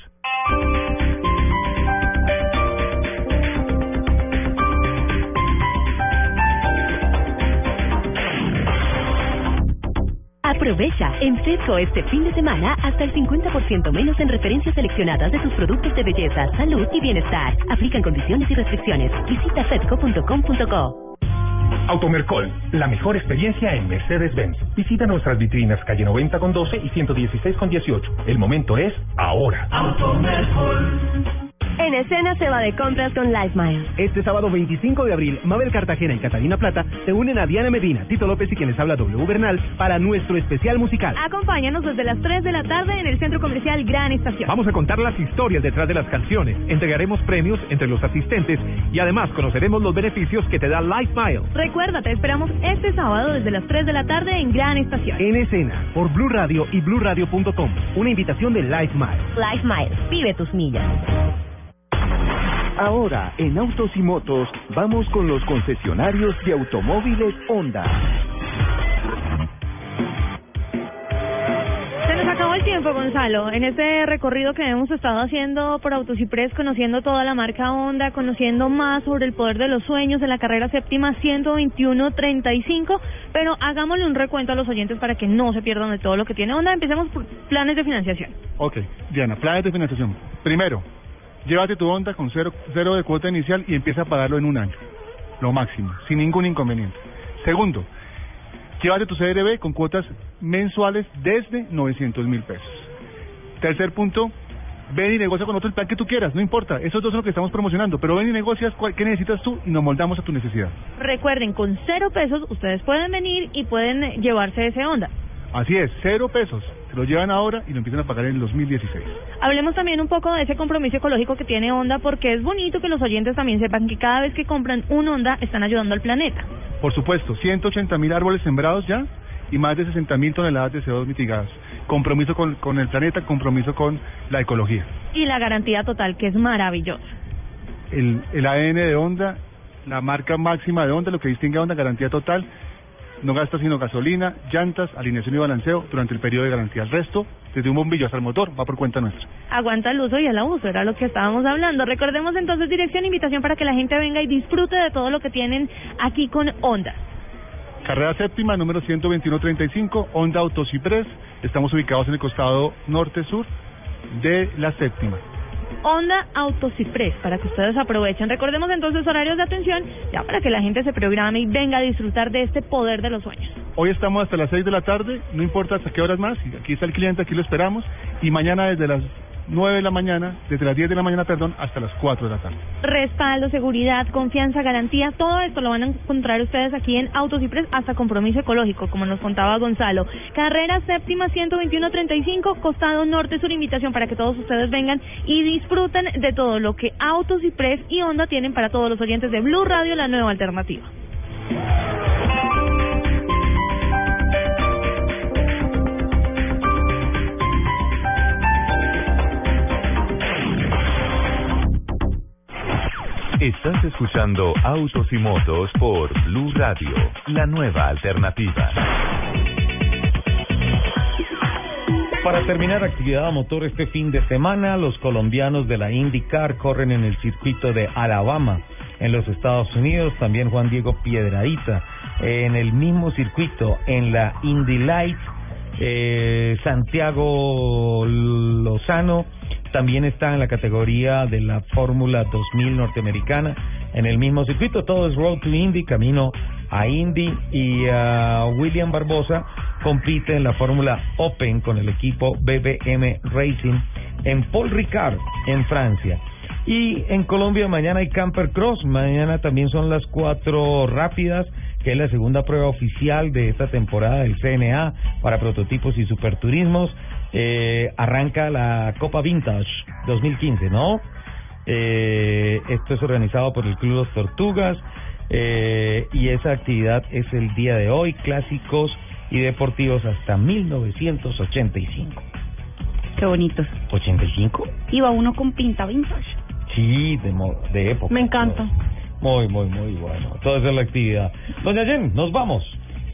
Aprovecha en Fedco este fin de semana hasta el 50% menos en referencias seleccionadas de tus productos de belleza, salud y bienestar. Aplican condiciones y restricciones. Visita fedco.com.co. Automercol, la mejor experiencia en Mercedes-Benz. Visita nuestras vitrinas calle 90 con 12 y 116 con 18. El momento es ahora. En escena se va de compras con LifeMile. Este sábado 25 de abril, Mabel Cartagena y Catalina Plata se unen a Diana Medina, Tito López y quienes habla W Bernal para nuestro especial musical. Acompáñanos desde las 3 de la tarde en el Centro Comercial Gran Estación. Vamos a contar las historias detrás de las canciones, entregaremos premios entre los asistentes y además conoceremos los beneficios que te da LifeMile. Recuerda, te esperamos este sábado desde las 3 de la tarde en Gran Estación. En escena, por Blue Radio y BlueRadio.com. Una invitación de Life Mile. LifeMile, vive tus millas. Ahora, en Autos y Motos, vamos con los concesionarios de automóviles Honda. Se nos acabó el tiempo, Gonzalo. En este recorrido que hemos estado haciendo por Autociprés, conociendo toda la marca Honda, conociendo más sobre el poder de los sueños en la carrera séptima 121-35, pero hagámosle un recuento a los oyentes para que no se pierdan de todo lo que tiene Honda. Empecemos por planes de financiación. Ok, Diana, planes de financiación. Primero, llévate tu Honda con cero, cero de cuota inicial y empieza a pagarlo en un año, lo máximo, sin ningún inconveniente. Segundo, llévate tu CRB con cuotas mensuales desde 900 mil pesos. Tercer punto, ven y negocia con otro el plan que tú quieras, no importa, esos dos son lo que estamos promocionando, pero ven y negocias cuál- qué necesitas tú y nos moldamos a tu necesidad. Recuerden, con cero pesos ustedes pueden venir y pueden llevarse ese Honda. Así es, cero pesos, lo llevan ahora y lo empiezan a pagar en el 2016. Hablemos también un poco de ese compromiso ecológico que tiene Honda, porque es bonito que los oyentes también sepan que cada vez que compran un Honda están ayudando al planeta. Por supuesto, 180 mil árboles sembrados ya y más de 60 mil toneladas de CO2 mitigadas. Compromiso con, con el planeta, compromiso con la ecología. Y la garantía total, que es maravillosa. El, el ADN de Honda, la marca máxima de Honda, lo que distingue a Honda, garantía total, no gasta sino gasolina, llantas, alineación y balanceo durante el periodo de garantía. El resto, desde un bombillo hasta el motor, va por cuenta nuestra. Aguanta el uso y el abuso, era lo que estábamos hablando. Recordemos entonces dirección, invitación para que la gente venga y disfrute de todo lo que tienen aquí con Honda. Carrera séptima, número 12135, Honda Autocipres. Estamos ubicados en el costado norte-sur de la séptima. Honda Autocipres, para que ustedes aprovechen. Recordemos entonces horarios de atención, ya para que la gente se programe y venga a disfrutar de este poder de los sueños. Hoy estamos hasta las 6 de la tarde, no importa hasta qué horas más, aquí está el cliente, aquí lo esperamos, y mañana desde las 9 de la mañana, desde las 10 de la mañana, perdón, hasta las 4 de la tarde. Respaldo, seguridad, confianza, garantía, todo esto lo van a encontrar ustedes aquí en Autocipres hasta compromiso ecológico, como nos contaba Gonzalo. Carrera séptima 121-35, costado norte-sur, invitación para que todos ustedes vengan y disfruten de todo lo que Autocipres y Honda tienen para todos los oyentes de Blue Radio, la nueva alternativa. Estás escuchando Autos y Motos por Blue Radio, la nueva alternativa. Para terminar actividad a motor este fin de semana, los colombianos de la IndyCar corren en el circuito de Alabama, en los Estados Unidos. También Juan Diego Piedraíta en el mismo circuito, en la Indy Light. Eh, Santiago Lozano también está en la categoría de la Fórmula 2000 norteamericana en el mismo circuito. Todo es Road to Indy, camino a Indy y ah, William Barbosa compite en la Fórmula Open con el equipo BBM Racing en Paul Ricard en Francia. Y en Colombia mañana hay Camper Cross, mañana también son las cuatro rápidas, que es la segunda prueba oficial de esta temporada del CNA para prototipos y superturismos. Eh, arranca la Copa Vintage 2015, ¿no? Eh, esto es organizado por el Club Los Tortugas eh, y esa actividad es el día de hoy, clásicos y deportivos hasta 1985. Qué bonito. ¿85? Iba uno con pinta vintage. Sí, de, mo- de época. Me encanta. Muy, muy, muy bueno. Toda esa es la actividad. Doña Jen, nos vamos.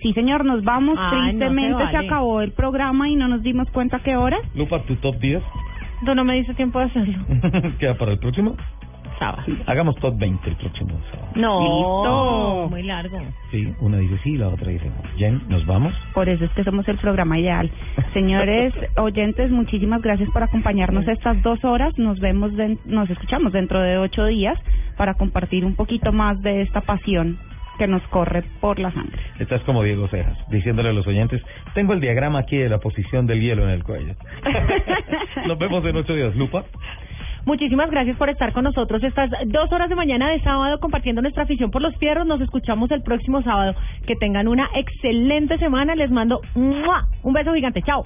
Sí, señor, nos vamos. Ay, no se Tristemente se, vale. acabó el programa y no nos dimos cuenta qué hora. Lupa, tu top 10. Tú no me diste tiempo de hacerlo. ¿Queda para el próximo? Sábado. Hagamos top 20 el próximo sábado. No, Listo. muy largo. Sí, una dice sí, la otra dice no. Jen, ¿nos vamos? Por eso es que somos el programa ideal. Señores oyentes, muchísimas gracias por acompañarnos estas dos horas. Nos vemos, den- nos escuchamos dentro de ocho días para compartir un poquito más de esta pasión que nos corre por la sangre. Estás como Diego Cejas, diciéndole a los oyentes, tengo el diagrama aquí de la posición del hielo en el cuello. Nos vemos en ocho días, Lupa. Muchísimas gracias por estar con nosotros estas dos horas de mañana de sábado compartiendo nuestra afición por los fierros. Nos escuchamos el próximo sábado. Que tengan una excelente semana. Les mando un beso gigante. Chao.